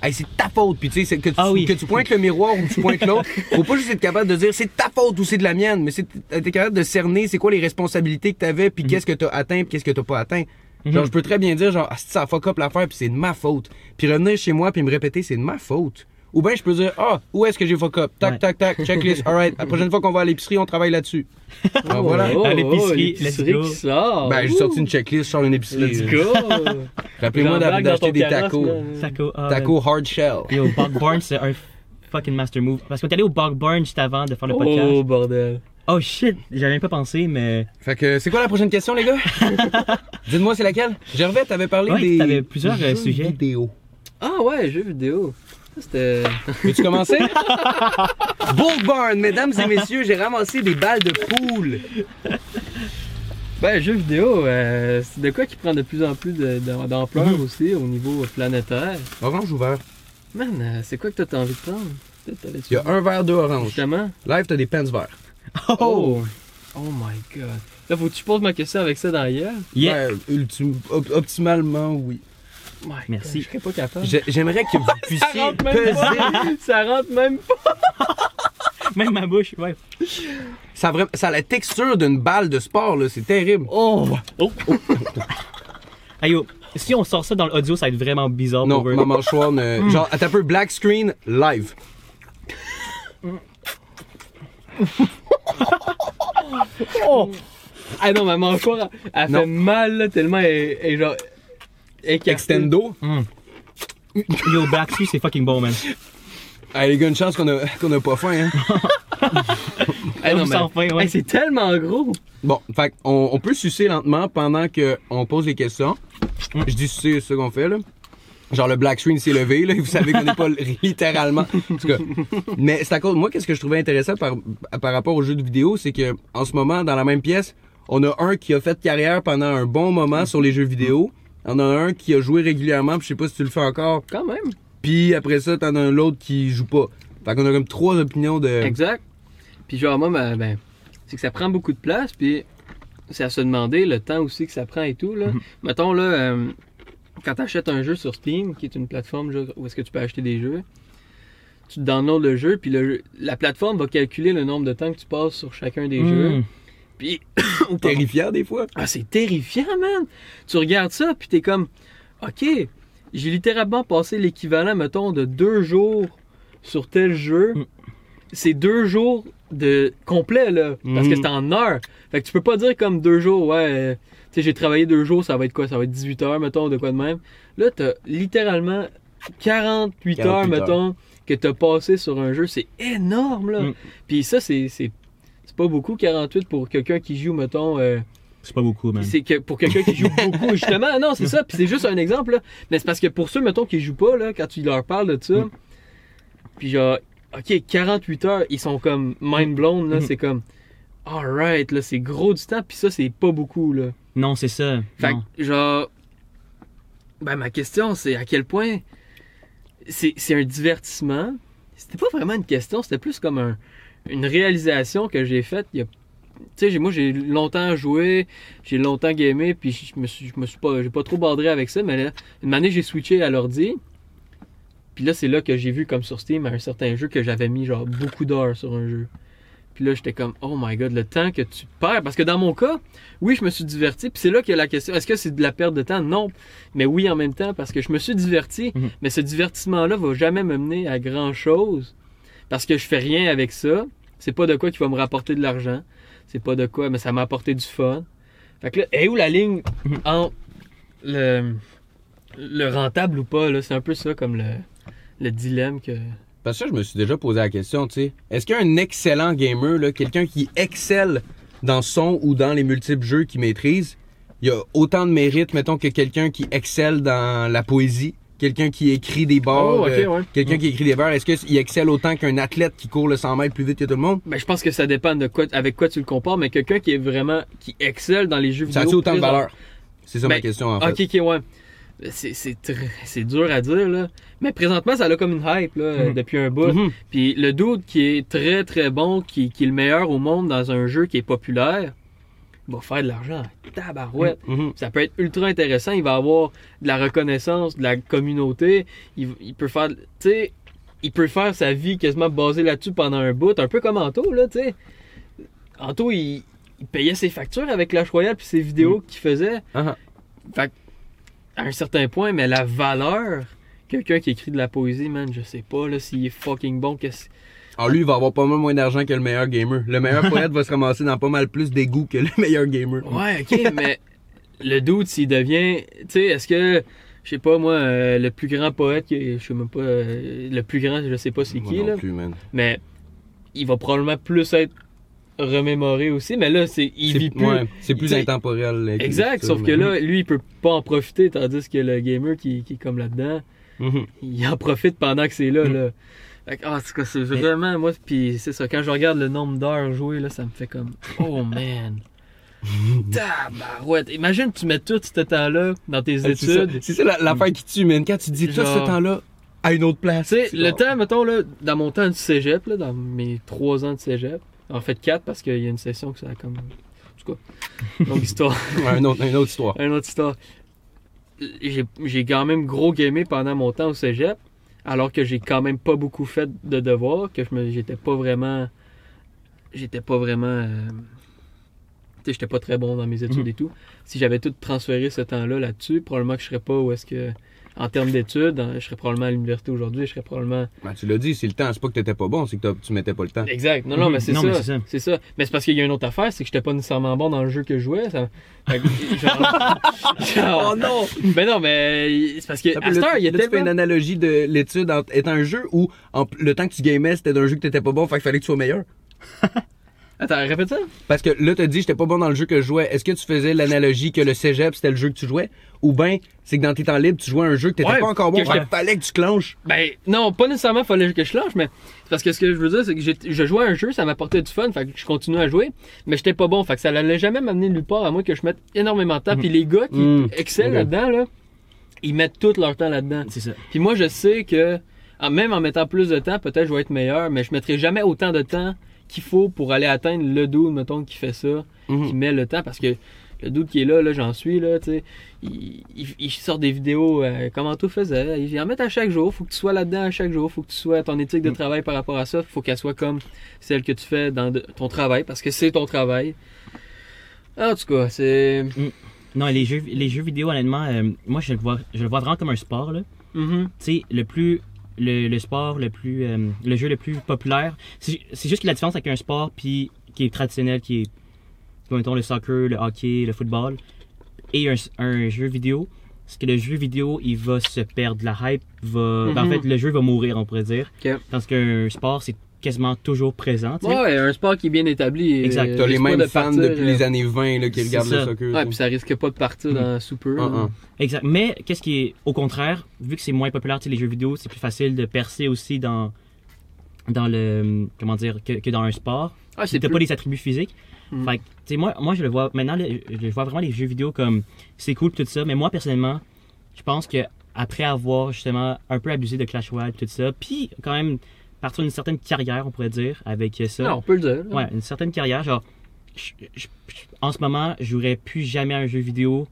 Hey, c'est ta faute, puis tu sais, c'est que, tu- Ah oui. que tu pointes le miroir ou que tu pointes l'autre, faut pas juste être capable de dire c'est ta faute ou c'est de la mienne, mais c'est être capable de cerner c'est quoi les responsabilités que t'avais, puis qu'est-ce que t'as atteint, puis qu'est-ce que t'as pas atteint. Genre, Mhm. je peux très bien dire, genre, ah, ça fuck up l'affaire, puis c'est de ma faute. Puis revenir chez moi, puis me répéter, c'est de ma faute. Ou bien je peux dire, ah, où est-ce que j'ai fuck up? Tac, Ouais. tac, tac, checklist, alright. La prochaine fois qu'on va à l'épicerie, on travaille là-dessus. Alors, voilà. Oh, À l'épicerie, oh, let's l'épicerie go. qui sort. Ben, j'ai sorti une checklist, je sors une épicerie. Let's go. Rappelez-moi d'acheter des tacos. là. Taco, ah, Tacos hard shell. Yo, Bog Barn, c'est un fucking master move. Parce qu'on est allé au Bog Barn juste avant de faire le Oh, podcast. bordel. Oh shit, j'avais même pas pensé, mais. Fait que, c'est quoi la prochaine question, les gars? Dites-moi, c'est laquelle? Gervais, t'avais parlé Ouais, des. t'avais plusieurs, euh, jeux sujets. vidéo. Ah ouais, jeux vidéo. C'était. Veux-tu commencer? Bull Barn, mesdames et messieurs, j'ai ramassé des balles de poule. Ben, jeux vidéo, euh, c'est de quoi qui prend de plus en plus d'ampleur Mhm. aussi au niveau planétaire. Orange ou vert? Man, euh, c'est quoi que t'as envie de prendre? Il y a un verre d'orange. Justement. Live, t'as des pens verts. Oh! Oh my god. Là, faut que tu poses ma question avec ça gueule? Yeah. Op- optimalement, oui. My Merci. God, Je serais pas capable. J'ai- J'aimerais que vous Ça puissiez rentre même peser. pas! Ça rentre même pas! Même ma bouche, ouais. Ça a, vra- ça a la texture d'une balle de sport, là. C'est terrible. Oh! Oh! Hey yo, si on sort ça dans l'audio, ça va être vraiment bizarre Non, pour eux. ma mâchoire ne... Genre, attends un peu, black screen, live. Oh! Ah non, ma mâchoire, elle Non. fait mal, là, tellement elle, genre. Écarté. Extendo. Yo, Backstreet, c'est fucking bon, man. Hey, les gars, une chance qu'on a, qu'on a pas faim, hein. Hey, non, mais- sans fin, ouais. Hey, c'est tellement gros. Bon, fait on, on peut sucer lentement pendant qu'on pose les questions. Je dis sucer, c'est ce qu'on fait, là. Genre le black screen s'est levé, là. Vous savez qu'on n'est pas littéralement. En tout cas. Mais c'est à cause. Moi, qu'est-ce que je trouvais intéressant par, par rapport aux jeux de vidéo, c'est que en ce moment, dans la même pièce, on a un qui a fait carrière pendant un bon moment sur les jeux vidéo. On a un qui a joué régulièrement, puis je sais pas si tu le fais encore. Quand même. Puis après ça, t'en as un l'autre qui joue pas. Fait qu'on a comme trois opinions de. Exact. Puis genre, moi, ben, ben, c'est que ça prend beaucoup de place, puis c'est à se demander le temps aussi que ça prend et tout, là. Mettons, là, euh, quand t'achètes un jeu sur Steam, qui est une plateforme où est-ce que tu peux acheter des jeux, tu downloads le jeu, puis le, la plateforme va calculer le nombre de temps que tu passes sur chacun des jeux. Mm. Puis, Terrifiant des fois. ah, c'est terrifiant, man! Tu regardes ça, puis t'es comme, OK, j'ai littéralement passé l'équivalent, mettons, de deux jours sur tel jeu. Mm. C'est deux jours de complet, là, parce que Mhm. c'est en heures. Fait que tu peux pas dire comme deux jours, ouais, euh, tu sais, j'ai travaillé deux jours, ça va être quoi? Ça va être 18 heures, mettons, de quoi de même. Là, t'as littéralement 48, 48 heures, heures. mettons, que t'as passé sur un jeu. C'est énorme, là. Mm. Puis ça, c'est c'est- pas beaucoup, 48, pour quelqu'un qui joue, mettons... euh, C'est pas beaucoup, man. c'est que pour quelqu'un qui joue beaucoup, justement, non, c'est ça, puis c'est juste un exemple, là. Mais c'est parce que pour ceux, mettons, qui jouent pas, là, quand tu leur parles de ça, Mm. puis genre, ok, 48 heures, ils sont comme mind blown, là, Mm. c'est comme, alright, là, c'est gros du temps, puis ça, c'est pas beaucoup, là. Non, c'est ça. Fait Non. que, genre, ben, ma question, c'est à quel point c'est un divertissement? C'était pas vraiment une question, c'était plus comme un- une réalisation que j'ai faite il y a. Tu sais, moi, j'ai longtemps joué, j'ai longtemps gamé, puis je me suis, je me suis pas, j'ai pas trop bordré avec ça, mais là, une année, j'ai switché à l'ordi. Puis là, c'est là que j'ai vu, comme sur Steam, un certain jeu que j'avais mis, genre, beaucoup d'heures sur un jeu. Puis là, j'étais comme, oh my god, le temps que tu perds. Parce que dans mon cas, oui, je me suis diverti. Puis c'est là qu'il y a la question, est-ce que c'est de la perte de temps? Non. Mais oui, en même temps, parce que je me suis diverti. Mhm. Mais ce divertissement-là va jamais me mener à grand-chose. Parce que je fais rien avec ça. C'est pas de quoi qui va me rapporter de l'argent. C'est pas de quoi, mais ça m'a apporté du fun. Fait que là, est où la ligne entre le, le rentable ou pas? là? C'est un peu ça comme le, le dilemme que... Parce que je me suis déjà posé la question, tu sais. Est-ce qu'un excellent gamer, là, quelqu'un qui excelle dans son ou dans les multiples jeux qu'il maîtrise, il y a autant de mérite, mettons, que quelqu'un qui excelle dans la poésie, quelqu'un qui écrit des bars, Oh, euh, ouais. quelqu'un qui écrit des bars, est-ce qu'il excelle autant qu'un athlète qui court le 100 mètres plus vite que tout le monde? Ben, je pense que ça dépend de quoi, avec quoi tu le compares, mais quelqu'un qui est vraiment, qui excelle dans les jeux Ça vidéo. a-tu autant de valeur? C'est ça ma Ben, question, en fait. Ok, ok, ouais. C'est, dur à dire, là. Mais présentement, ça a comme une hype, là, Mhm. depuis un bout. Mhm. Puis le dude qui est très, très bon, qui, qui est le meilleur au monde dans un jeu qui est populaire, va faire de l'argent. Tabarouette. Mhm. Ça peut être ultra intéressant. Il va avoir de la reconnaissance de la communauté. Il, il peut faire, tu sais, il peut faire sa vie quasiment basée là-dessus pendant un bout. Un peu comme Anto, là, tu sais. Anto, il, il payait ses factures avec Clash Royale puis ses vidéos qu'il faisait. Fait que, à un certain point, mais la valeur, quelqu'un qui écrit de la poésie, man, je sais pas là s'il est fucking bon. Qu'est-ce... Alors lui, il va avoir pas mal moins d'argent que le meilleur gamer. Le meilleur poète va se ramasser dans pas mal plus d'égout que le meilleur gamer. Ouais, ok, mais le doute s'il devient, tu sais, est-ce que, je sais pas moi, euh, le plus grand poète, je sais même pas, euh, le plus grand, je sais pas c'est qui non là, plus, man. mais il va probablement plus être remémoré aussi, mais là c'est, il C'est- vit plus. ouais, c'est plus intemporel. là, Exact, sauf que là, lui, il peut pas en profiter, tandis que le gamer qui, qui est comme là-dedans, Mhm. il en profite pendant que c'est là. Mm. là. Ah, c'est quoi, c'est vraiment, moi, puis c'est ça, quand je regarde le nombre d'heures jouées, là, ça me fait comme, oh man. Tabarouette. Imagine, tu mets tout ce temps-là dans tes ça, études. c'est ça la- l'affaire qui tue, man. Quand tu dis tout ce Genre- temps-là à une autre place. Tu sais, le genre- temps, mettons, là, dans mon temps du cégep, là, dans mes trois ans de cégep, en fait quatre parce qu'il y a une session que ça a comme. En tout cas, longue histoire. Ouais, une, autre, une autre histoire. une autre histoire. J'ai quand même gros gamé pendant mon temps au cégep, alors que j'ai quand même pas beaucoup fait de devoirs, que je me j'étais pas vraiment. J'étais pas vraiment. euh, tu sais, j'étais pas très bon dans mes études Mhm. et tout. Si j'avais tout transféré ce temps-là là-dessus, probablement que je serais pas où est-ce que en termes d'études, hein, je serais probablement à l'université aujourd'hui, je serais probablement. Ben, tu l'as dit, c'est le temps. C'est pas que t'étais pas bon, c'est que tu mettais pas le temps. Exact. Non, non, Mhm. mais c'est Non, mais ça. c'est ça. C'est ça. Mais c'est parce qu'il y a une autre affaire, c'est que j'étais pas nécessairement bon dans le jeu que je jouais. Ça... Fait que, genre- genre- Oh non! Ben non, mais c'est parce que à cette heure, il y tu fais une analogie de l'étude en- est un jeu où en- le temps que tu gamais, c'était d'un jeu que t'étais pas bon, fait qu'il fallait que tu sois meilleur. Attends, répète ça. Parce que là, t'as dit, j'étais pas bon dans le jeu que je jouais. Est-ce que tu faisais l'analogie que le cégep, c'était le jeu que tu jouais? Ou ben, c'est que dans tes temps libres, tu jouais un jeu que t'étais Ouais, pas encore bon, que qu'il fallait que tu clenches. Ben non, pas nécessairement fallait que je lâche, mais c'est parce que ce que je veux dire, c'est que je jouais à un jeu, ça m'apportait du fun, fait que je continuais à jouer, mais j'étais pas bon, fait que ça allait jamais m'amener nulle part à moins que je mette énormément de temps. Puis les gars qui Mhm. excellent là-dedans, là, ils mettent tout leur temps là-dedans. C'est ça. Puis moi, je sais que même en mettant plus de temps, peut-être je vais être meilleur, mais je mettrai jamais autant de temps qu'il faut pour aller atteindre le dude, mettons, qui fait ça, Mhm. qui met le temps, parce que le dude qui est là, là, j'en suis, là, tu sais, il, il, il sort des vidéos, euh, comment tout faisait, il en met à chaque jour, faut que tu sois là-dedans à chaque jour, faut que tu sois, ton éthique de Mm. travail par rapport à ça, faut qu'elle soit comme celle que tu fais dans de- ton travail, parce que c'est ton travail. En tout cas, c'est... Non, les jeux, les jeux vidéo, honnêtement, euh, moi, je le, vois, je le vois vraiment comme un sport. Là. Mhm. Tu sais, le plus. Le, le sport le plus. euh, le jeu le plus populaire. C'est juste que la différence avec un sport puis, qui est traditionnel, qui est. Mettons le soccer, le hockey, le football, et un, un jeu vidéo, c'est que le jeu vidéo, il va se perdre. La hype va. ben, en Mhm. fait, le jeu va mourir, on pourrait dire. Parce qu'un sport, c'est quasiment toujours présent. tu sais. Ouais, un sport qui est bien établi. Exact. euh, T'as les mêmes de fans partir, depuis euh, les années 20 là, qui regardent le ça. soccer. Ouais, ça. puis ça risque pas de partir dans super. Ah, ah. Exact. Mais qu'est-ce qui est au contraire, vu que c'est moins populaire, tu sais, les jeux vidéo, c'est plus facile de percer aussi dans dans le comment dire que, que dans un sport. Ah, c'est T'as plus- pas les attributs physiques. Mhm. Fait que, tu sais, moi, moi, je le vois maintenant, le- je vois vraiment les jeux vidéo comme c'est cool tout ça, mais moi personnellement, je pense que après avoir justement un peu abusé de Clash Royale tout ça, puis quand même partir d'une certaine carrière, on pourrait dire, avec ça. Non, on peut le dire. Ouais, une certaine carrière. Genre, je- je- je- en ce moment, je jouerais plus jamais à un jeu vidéo,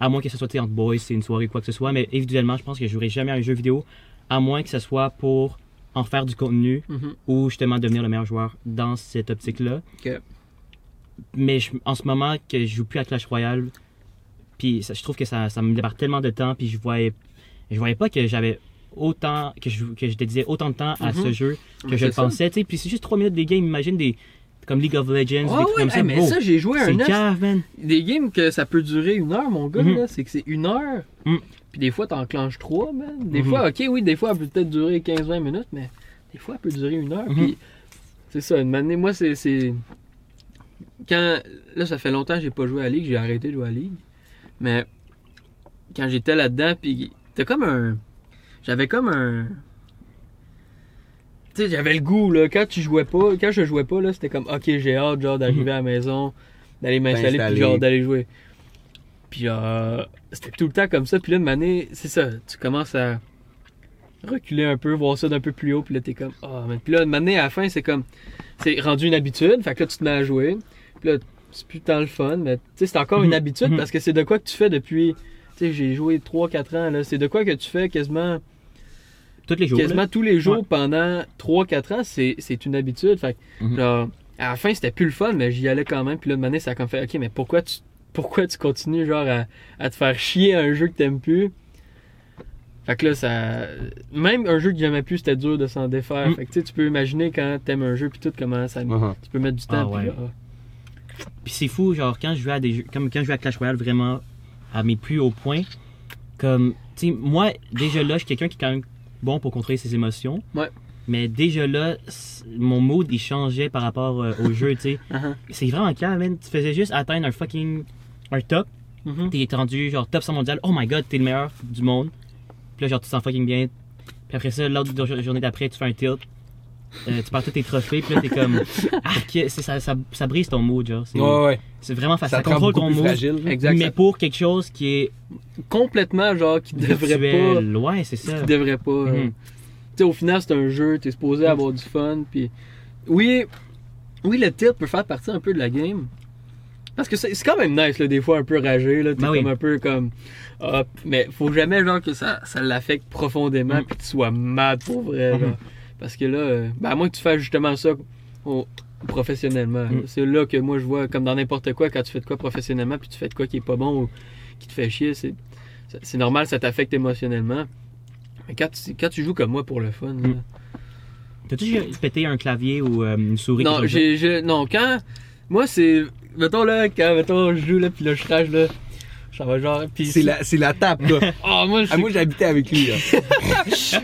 à moins que ce soit entre boys, c'est une soirée ou quoi que ce soit. Mais individuellement, je pense que je jouerais jamais à un jeu vidéo, à moins que ce soit pour en faire du contenu Mhm. ou justement devenir le meilleur joueur dans cette optique-là. Mais en ce moment, que je joue plus à Clash Royale, puis je trouve que ça, ça me libère tellement de temps, puis je voyais, je voyais pas que j'avais autant, que je, que je dédiais autant de temps à Mhm. ce jeu que je le pensais, tu sais. Puis c'est juste 3 minutes des games, imagine des. Comme League of Legends, Ah des trucs ouais, comme ça. mais bro, ça, j'ai joué un cave, man. Des games que ça peut durer une heure, mon gars, Mhm. là, c'est que c'est une heure. Mhm. Puis des fois, t'enclenches trois, man. Des Mhm. fois, ok, oui, des fois, elle peut peut-être durer 15-20 minutes, mais des fois, elle peut durer une heure. Mhm. Puis c'est ça, une année, moi, c'est. Quand. Là, ça fait longtemps que j'ai pas joué à la Ligue, j'ai arrêté de jouer à la Ligue. Mais quand j'étais là-dedans, puis t'as comme un. J'avais comme un. Tu sais, j'avais le goût, là. Quand tu jouais pas, quand je jouais pas, là, c'était comme, ok, j'ai hâte, genre, d'arriver à la maison, d'aller m'installer, puis genre, d'aller jouer. Puis, euh, c'était tout le temps comme ça. Puis là, une année, c'est ça, tu commences à reculer un peu, voir ça d'un peu plus haut, puis là, t'es comme, ah, mais puis là, une année, à la fin, c'est comme, c'est rendu une habitude, fait que là, tu te mets à jouer. Puis là, c'est plus tant le fun, mais tu sais, c'est encore une Mhm. habitude Mhm. parce que c'est de quoi que tu fais depuis, tu sais, j'ai joué 3-4 ans, là. C'est de quoi que tu fais quasiment Tous les jours. là. quasiment tous les jours Ouais. pendant 3-4 ans, c'est, c'est une habitude. Fait que, Mhm. genre, à la fin, c'était plus le fun, mais j'y allais quand même. Puis là, de manière, ça a comme fait, ok, mais pourquoi tu, pourquoi tu continues, genre, à, à te faire chier à un jeu que t'aimes plus? Fait que là, ça. Même un jeu que j'aimais plus, c'était dur de s'en défaire. Mhm. Fait que tu peux imaginer quand t'aimes un jeu, puis tout, comment ça. Uh-huh. Tu peux mettre du temps. Ah puis là, Puis c'est fou, genre, quand je jouais à des jeux, comme quand je jouais à Clash Royale vraiment à mes plus hauts points, comme, tu sais, moi, déjà là, je suis quelqu'un qui est quand même bon pour contrôler ses émotions. Ouais. Mais déjà là, mon mood, il changeait par rapport euh, au jeu, tu sais. Uh-huh. C'est vraiment clair, man. Tu faisais juste atteindre un fucking. un top. Mhm. T'es rendu, genre, top 100 mondial. Oh my god, t'es le meilleur du monde. Puis là, genre, tu te sens fucking bien. Puis après ça, l'autre jour- journée d'après, tu fais un tilt. Euh, tu perds tous tes trophées, puis là, t'es comme. Ah, ça, ça, ça brise ton mood, genre. C'est Ouais, ouais. c'est vraiment facile. Ça contrôle ton mood. fragile. Exact. Mais ça- pour quelque chose qui est complètement, genre, qui devrait pas. Ouais, c'est ça. qui devrait pas. euh, Mhm. Tu sais, au final, c'est un jeu, t'es supposé avoir du fun, puis oui, oui, le titre peut faire partie un peu de la game. Parce que c'est c'est quand même nice, là, des fois, un peu ragé, là, t'es Ben oui. comme un peu comme. hop, mais faut jamais, genre, que ça, ça l'affecte profondément, Mhm. puis que tu sois mad pour vrai, Mhm. genre. Parce que là, euh, ben, à moins que tu fasses justement ça au- professionnellement. Mhm. C'est là que moi, je vois, comme dans n'importe quoi, quand tu fais de quoi professionnellement, puis tu fais de quoi qui est pas bon ou qui te fait chier, c'est. c'est normal, ça t'affecte émotionnellement. Mais quand tu, quand tu joues comme moi pour le fun, là, T'as-tu pété un clavier ou euh, une souris? Non, j'ai- non, quand. Moi, c'est. Mettons là, quand mettons, je joue là, puis là, je crache là. Ça va genre. Puis C'est la, c'est la tape, là. Ah, moi, Ah, moi, j'habitais avec lui, là.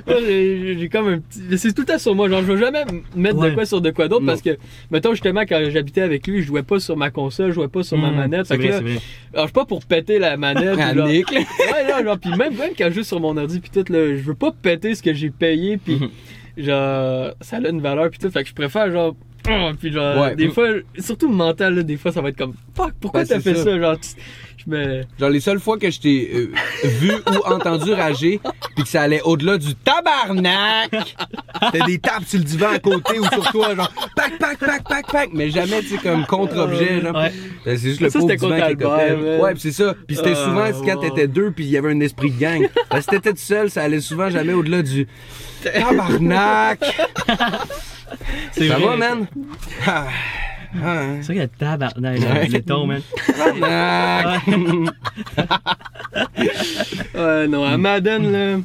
Moi, j'ai j'ai comme un petit. C'est tout le temps sur moi. Genre, je vais jamais mettre Ouais. de quoi sur de quoi d'autre Non. parce que, mettons, justement, quand j'habitais avec lui, je jouais pas sur ma console, je jouais pas sur ma Hmm, manette. C'est vrai, là, c'est vrai. alors, je suis pas pour péter la manette. Ah, genre- là. ouais, non, genre, puis même, même quand je joue sur mon ordi, puis tout, là, je veux pas péter ce que j'ai payé, puis Mhm. genre, ça a une valeur, puis tout. Fait que je préfère, genre, oh, puis genre, Ouais. des fois, surtout mental, là, des fois, ça va être comme, fuck, pourquoi Ben, t'as fait ça? ça? Genre, tu- Genre, les seules fois que je t'ai euh, vu ou entendu rager, puis que ça allait au-delà du tabarnak, c'était des tapes sur le divan à côté ou sur toi, genre, pac, pac, pac, pac, pac, mais jamais, tu sais, comme contre-objet, genre. Ouais. Ben, C'est juste le Ça, pauvre divan qui était. Ouais, pis c'est ça. Puis c'était Ah, souvent quand wow. t'étais deux, puis il y avait un esprit de gang. Parce que t'étais tout seul, ça allait souvent jamais au-delà du tabarnak. C'est Ça vrai. va, man? Ah, C'est vrai qu'il y a tabarnak, Ouais. le ton, man. tabarnak. Ouais, non, à Madden, là,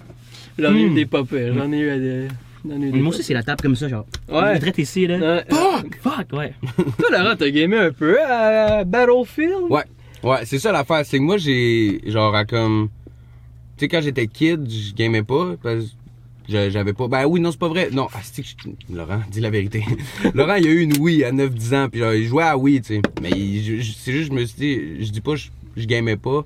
j'en ai eu Hmm. des pas pires. J'en ai eu à des. j'en ai eu des Moi aussi, c'est la table comme ça, genre. Ouais. Je traite ici, là. Ouais. Fuck! Fuck, ouais. Toi, Laurent, t'as gamé un peu à Battlefield? Ouais. Ouais, c'est ça l'affaire. C'est que moi, j'ai, genre, à comme. Tu sais, quand j'étais kid, je gamais pas. Parce j'avais pas. Ben oui, non, c'est pas vrai. Non, ah, je- Laurent, dis la vérité. Laurent, il a eu une Wii à 9-10 ans. Puis genre, il jouait à Wii, tu sais. Mais c'est juste, je me suis dit, je dis pas, je, je gamais pas.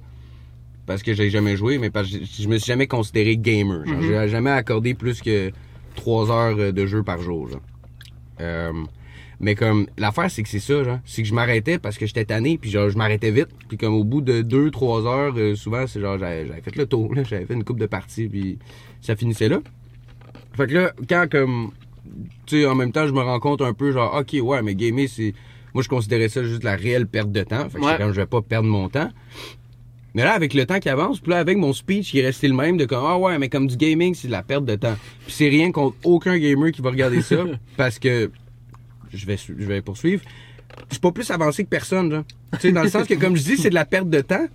Parce que j'ai jamais joué, mais parce que je, je me suis jamais considéré gamer. Genre, j'ai jamais accordé plus que 3 heures de jeu par jour, genre. Euh, mais comme l'affaire c'est que c'est ça genre, c'est que je m'arrêtais parce que j'étais tanné puis genre je m'arrêtais vite puis comme au bout de 2 3 heures euh, souvent c'est genre j'avais fait le tour là, j'avais fait une coupe de parties puis ça finissait là. Fait que là quand comme tu sais en même temps je me rends compte un peu genre OK ouais mais gamer c'est moi je considérais ça juste la réelle perte de temps. Fait que Ouais. comme je vais pas perdre mon temps. Mais là, avec le temps qui avance, puis là, avec mon speech qui est resté le même, de comme, ah ouais, mais comme du gaming, c'est de la perte de temps. Puis c'est rien contre aucun gamer qui va regarder ça, parce que je vais, je vais poursuivre. Je suis pas plus avancé que personne, genre. Tu sais, dans le sens que, comme je dis, c'est de la perte de temps,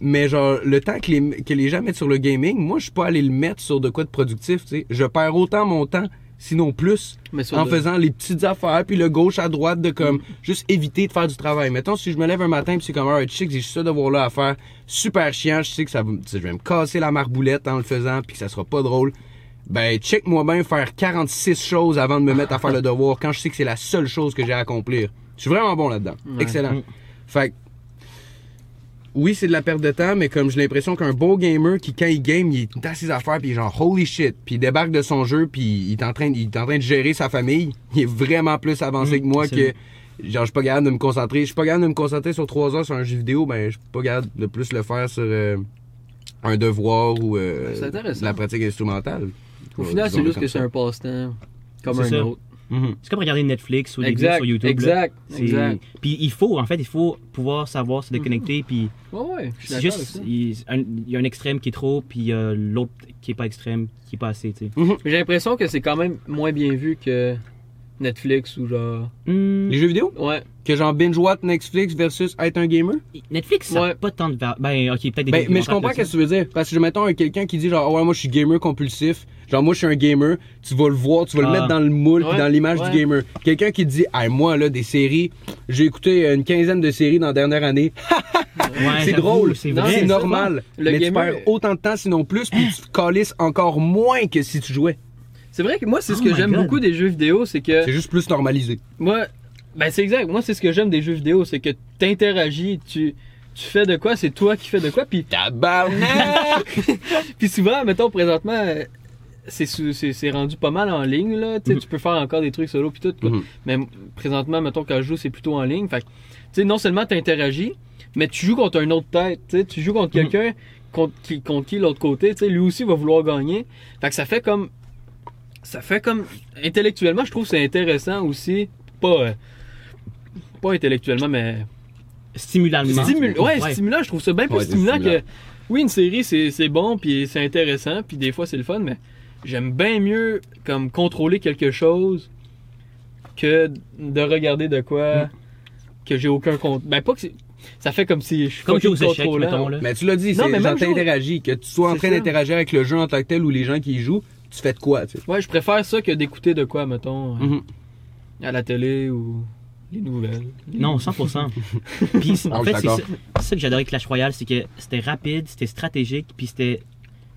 mais genre, le temps que les, que les gens mettent sur le gaming, moi, je suis pas allé le mettre sur de quoi de productif, tu sais. Je perds autant mon temps, sinon plus, Mais en de- faisant les petites affaires, puis le gauche à droite, de comme, juste éviter de faire du travail. Mettons, si je me lève un matin, puis c'est comme, alright, je sais que j'ai ça devoir-là à faire, super chiant, je sais que ça va, je vais me casser la marboulette en le faisant, puis que ça sera pas drôle. Ben, check-moi bien faire 46 choses avant de me mettre à faire le devoir, quand je sais que c'est la seule chose que j'ai à accomplir. Je suis vraiment bon là-dedans. Ouais. Excellent. Mm. Fait que, oui, c'est de la perte de temps, mais comme j'ai l'impression qu'un beau gamer qui, quand il game, il est dans ses affaires, puis il est genre holy shit, puis il débarque de son jeu, puis il est en train, il est en train de gérer sa famille. Il est vraiment plus avancé Mm, que moi que vrai. genre je suis pas capable de me concentrer. Je suis pas capable de me concentrer sur trois heures sur un jeu vidéo, ben je suis pas capable de plus le faire sur euh, un devoir ou euh, de la pratique instrumentale. Au final, c'est juste que c'est un passe-temps. Comme un ça. autre. Mhm. C'est comme regarder Netflix ou des vidéos sur YouTube. Exact. Exact. Puis il faut, en fait, il faut pouvoir savoir se déconnecter. Puis Ouais, ouais. C'est juste, il un- il y a un extrême qui est trop, puis il y a l'autre qui est pas extrême, qui est pas assez, tu sais. Mais J'ai l'impression que c'est quand même moins bien vu que Netflix ou genre. Hmm, Les jeux vidéo? Ouais. Que genre binge-watch Netflix versus être un gamer? Netflix, ça Ouais. a pas tant de valeur. Ben, ok, peut-être des Ben, mais je comprends ce que tu veux dire. Parce que, mettons, un quelqu'un qui dit genre, Ah ouais, moi, je suis gamer compulsif. Genre, moi, je suis un gamer. Tu vas le voir, tu vas le Ah. mettre dans le moule Ouais, dans l'image ouais. du gamer. Quelqu'un qui dit, ah, moi, là, des séries, j'ai écouté une quinzaine de séries dans la dernière année. Ouais, c'est drôle. C'est normal. Le mais gamer- tu perds autant de temps, sinon plus, puis tu te calisses encore moins que si tu jouais. C'est vrai que moi, c'est ce Oh que j'aime God. beaucoup des jeux vidéo, c'est que. C'est juste plus normalisé. Moi, ben c'est exact. Moi, c'est ce que j'aime des jeux vidéo, c'est que t'interagis, tu, tu fais de quoi, c'est toi qui fais de quoi, puis Tabarnak! puis souvent, mettons présentement, c'est c'est c'est rendu pas mal en ligne là. Mhm. tu peux faire encore des trucs solo puis tout. quoi. Mhm. Mais présentement, mettons quand je joue, c'est plutôt en ligne. Fait que, tu sais, non seulement t'interagis, mais tu joues contre un autre tête. Tu joues contre Mhm. quelqu'un contre qui, contre qui l'autre côté. Tu sais, lui aussi va vouloir gagner. Fait que ça fait comme, ça fait comme intellectuellement, je trouve que c'est intéressant aussi. Pas, euh, pas intellectuellement, mais Stimulamment. Stimul- ouais, stimulant, je trouve ça bien plus Ouais, stimulant stimulant. que. Oui, une série, c'est c'est bon, puis c'est intéressant, puis des fois c'est le fun, mais j'aime bien mieux comme contrôler quelque chose que de regarder de quoi Mm. que j'ai aucun compte. Ben, pas que c'est. ça fait comme si je suis Comme aux échecs, contrôlant. mettons, là. Mais tu l'as dit, c'est mais genre t'interagis, que tu sois en train d'interagir avec le jeu en tant que tel ou les gens qui y jouent, tu fais de quoi, tu sais? Ouais, je préfère ça que d'écouter de quoi, mettons, euh, Mhm. à la télé ou les nouvelles. Non, 100%. Puis c'est- Ah en fait, c'est ça, que j'adorais avec Clash Royale, c'est que c'était rapide, c'était stratégique, puis c'était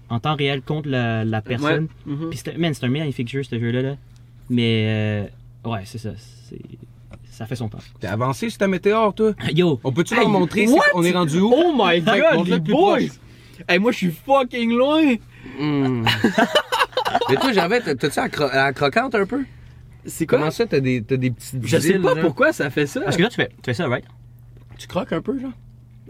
en temps réel contre la, la personne. Ouais. Mhm. Puis c'était, man, c'est un magnifique jeu, ce jeu-là. Là. Mais, euh, ouais, c'est ça. C'est, ça fait son temps. T'es avancé sur ta météore, toi? Yo, On peut-tu Hey, leur montrer what? qu'on est rendu où? Oh my god, les boys! Hey, moi, je suis fucking loin! Hmm. Mais toi, j'avais, t'as- t'as-tu la, cro- la croquante un peu? C'est quoi? Comment ça, t'as des, t'as des petites Je sais pas là? pourquoi ça fait ça. parce que là, tu fais, tu fais ça, right? Tu croques un peu, genre?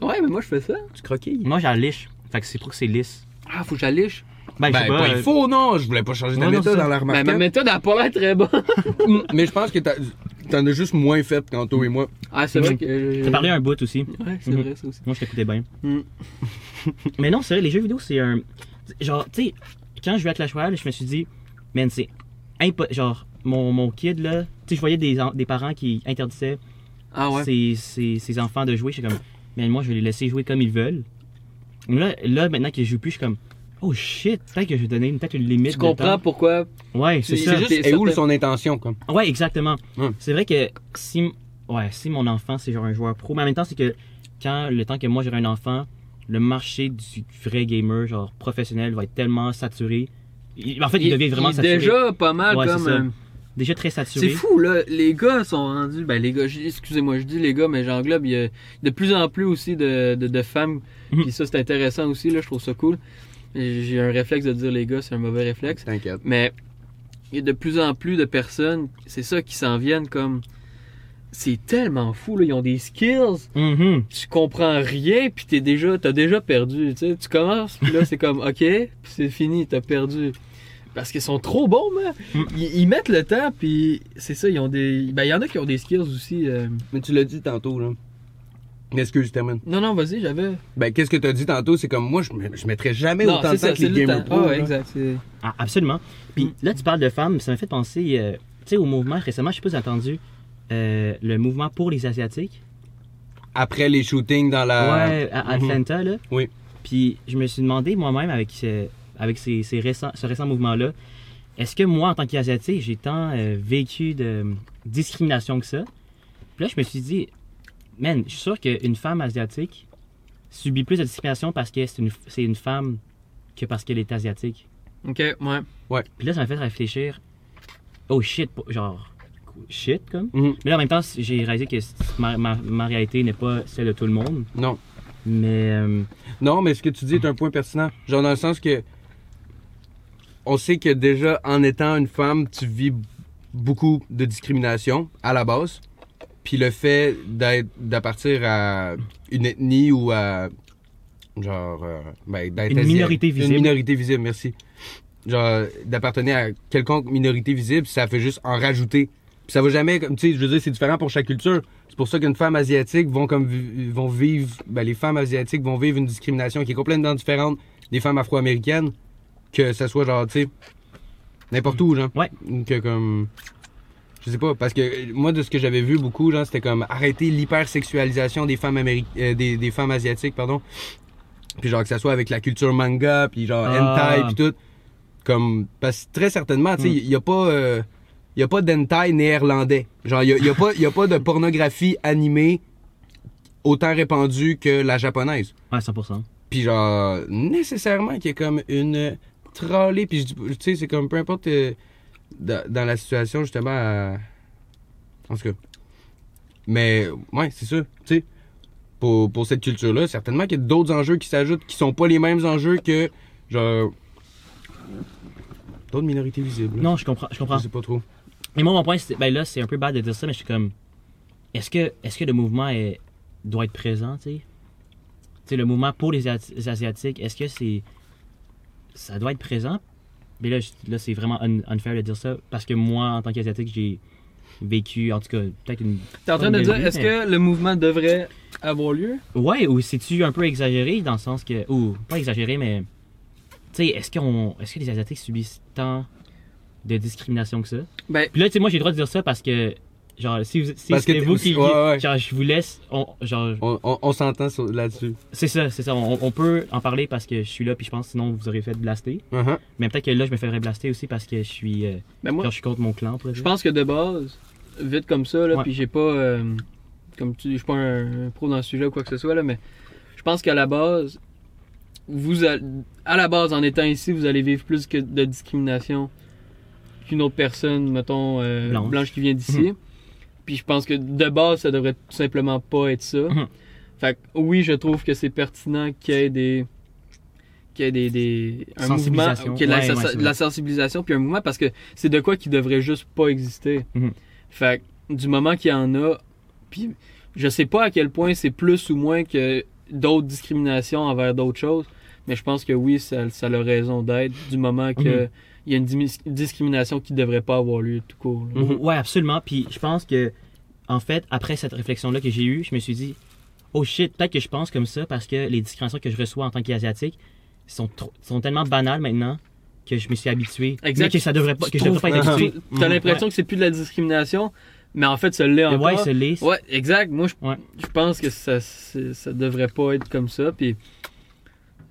Ouais, mais moi, je fais ça. Tu croquilles? Moi, la liche. Fait que c'est pour que c'est lisse. Ah, faut que j'alliche. Ben, Ben, pas, pas. il euh, faut, non. Je voulais pas changer ta méthode dans la Ben, remarque. ma méthode a pas l'air très bonne. Mais je pense que t'as- t'en as juste moins fait qu'Anto et moi. Ah, c'est vrai que. T'as parlé un bout aussi. Ouais, c'est Mhm. vrai, ça aussi. Moi, je t'écoutais bien. Mm. Mais non, c'est vrai, les jeux vidéo, c'est un. Genre, tu sais, quand je jouais à Clash Royale, je me suis dit, man, c'est impossible. Genre, mon, mon kid, là, tu sais, je voyais des, des parents qui interdisaient Ah ouais. ses, ses- ses enfants de jouer. Je suis comme, man, moi, je vais les laisser jouer comme ils veulent. Là, là maintenant qu'ils jouent plus, je suis comme, oh shit, peut-être que je vais donner une- peut-être une limite. Tu de comprends temps. pourquoi. Ouais, c'est ça. C'est juste, et où certain- son intention, comme? Ouais, exactement. C'est vrai que si, ouais, si mon enfant c'est genre un joueur pro, mais en même temps c'est que quand le temps que moi j'aurai un enfant, le marché du vrai gamer genre professionnel va être tellement saturé. Il- en fait, il, devient vraiment il est saturé. déjà pas mal Ouais, comme. euh, déjà très saturé. C'est fou, là. Les gars sont rendus. Ben, les gars, excusez-moi, je dis les gars, mais j'englobe. Il y a de plus en plus aussi de, de, de femmes. Mhm. Puis ça, c'est intéressant aussi, là. Je trouve ça cool. J'ai un réflexe de dire les gars, c'est un mauvais réflexe. T'inquiète. Mais il y a de plus en plus de personnes, c'est ça, qui s'en viennent comme. C'est tellement fou, là. Ils ont des skills. Mhm. Tu comprends rien, puis t'es déjà, t'as déjà perdu. Tu sais, tu commences, puis là, c'est comme, ok, puis c'est fini, t'as perdu. Parce qu'ils sont trop bons, man. Mm. Ils, ils mettent le temps, puis c'est ça, ils ont des. Ben, il y en a qui ont des skills aussi. euh. Mais tu l'as dit tantôt, là. Excuse, je termine. Non, non, vas-y, j'avais. Ben, qu'est-ce que t'as dit tantôt? C'est comme moi, je, me- je mettrais jamais Non, autant de c'est temps ça, que les le gamers pro. Ah, exact. Ah, absolument. Puis Mm. là tu parles de femmes, ça m'a fait penser, euh, tu sais, au mouvement récemment, je sais pas si entendu euh, le mouvement pour les asiatiques. Après les shootings dans la. ouais, à Mhm. Atlanta là. Oui. Puis je me suis demandé moi-même avec ce, avec ces, ces récents, ce récent mouvement-là, est-ce que moi, en tant qu'Asiatique, j'ai tant euh, vécu de discrimination que ça? Puis là, je me suis dit, man, je suis sûr qu'une femme asiatique subit plus de discrimination parce que c'est une, c'est une femme que parce qu'elle est asiatique. Ok, ouais. Puis là, ça m'a fait réfléchir, oh shit, genre, shit, comme. Mhm. Mais là, en même temps, j'ai réalisé que ma, ma, ma réalité n'est pas celle de tout le monde. Non. Mais, euh, Non, mais ce que tu dis est un point pertinent. Genre, dans le sens que. On sait que déjà, en étant une femme, tu vis beaucoup de discrimination à la base. Puis le fait d'être d'appartenir à une ethnie ou à. Genre. euh, ben, d'être Une minorité visible. Une minorité visible, merci. Genre, d'appartenir à quelconque minorité visible, ça fait juste en rajouter. Puis ça va jamais, comme tu sais, je veux dire, c'est différent pour chaque culture. C'est pour ça qu'une femme asiatique vont comme vont vivre, ben, les femmes asiatiques vont vivre une discrimination qui est complètement différente des femmes afro-américaines, que ça soit genre, tu sais, n'importe où, genre. Ouais. Que comme, je sais pas, parce que moi de ce que j'avais vu beaucoup, genre, c'était comme arrêter l'hypersexualisation des femmes améri- euh, des, des femmes asiatiques, pardon. Puis genre que ça soit avec la culture manga, puis genre Ah. hentai, puis tout. Comme, parce que très certainement, tu sais, il y a pas. euh, il y a pas d'hentai néerlandais. Genre, il y a, a pas, a de pornographie animée autant répandue que la japonaise. ouais, 100%. Puis genre, nécessairement qu'il y a comme une trolley. Puis je tu sais, c'est comme peu importe euh, dans, dans la situation justement. à- En tout cas. Mais ouais, c'est ça. Tu sais, pour, pour cette culture-là, certainement qu'il y a d'autres enjeux qui s'ajoutent qui sont pas les mêmes enjeux que genre d'autres minorités visibles. Non, je comprends, je je comprends. sais pas trop. Mais moi, mon point, c'est, ben là, c'est un peu bad de dire ça, mais je suis comme, est-ce que, est-ce que le mouvement est, doit être présent, tu sais? Tu sais, le mouvement pour les, Asi- les Asiatiques, est-ce que c'est, ça doit être présent? Mais là, je- là c'est vraiment un- unfair de dire ça, parce que moi, en tant qu'Asiatique, j'ai vécu, en tout cas, peut-être une... T'es en train de dire, est-ce que le mouvement devrait avoir lieu? Ouais, ou c'est-tu un peu exagéré, dans le sens que, ou, pas exagéré, mais, tu sais, est-ce qu'on, est-ce que les Asiatiques subissent tant de discrimination que ça? Ben, Puis là, tu sais, moi, j'ai le droit de dire ça parce que genre, si, vous, si Parce que c'était t'es- vous qui, ouais, ouais. genre, je vous laisse, on, genre, On, on- on s'entend là-dessus. c'est ça, c'est ça, on, on peut en parler parce que je suis là, puis je pense que sinon vous aurez fait blaster. Uh-huh. Mais peut-être que là, je me ferais blaster aussi parce que je suis, euh, Ben moi, genre, je suis contre mon clan, je pense que de base, vite comme ça, là, Ouais. puis j'ai pas. euh, comme tu, je suis pas un, un pro dans le sujet ou quoi que ce soit, là, mais je pense qu'à la base, vous à la base, en étant ici, vous allez vivre plus que de discrimination qu'une autre personne, mettons, euh, Blanche. blanche. qui vient d'ici. Puis je pense que de base, ça devrait tout simplement pas être ça. Mhm. Fait que oui, je trouve que c'est pertinent qu'il y ait des. qu'il y ait des. des un mouvement. Qu'il y ait de la, Ouais, ouais, sensibilisation, puis un mouvement, parce que c'est de quoi qui devrait juste pas exister. Mhm. Fait que du moment qu'il y en a, puis je sais pas à quel point c'est plus ou moins que d'autres discriminations envers d'autres choses, mais je pense que oui, ça, ça a raison d'être du moment que Mhm. Il y a une discrimination qui devrait pas avoir lieu tout court. Mhm. Ouais, absolument. Puis je pense que, en fait, après cette réflexion-là que j'ai eue, je me suis dit, oh shit, peut-être que je pense comme ça parce que les discriminations que je reçois en tant qu'asiatique sont, sont tellement banales maintenant que je me suis habitué. Exact. Mais que ça devrait pas, que Tu je devrais pas être habitué. T'as Mhm. l'impression que c'est plus de la discrimination, mais en fait, ça l'est encore. ouais, ce l'est. Ouais, exact. Moi, je, Ouais. je pense que ça, ça devrait pas être comme ça. Puis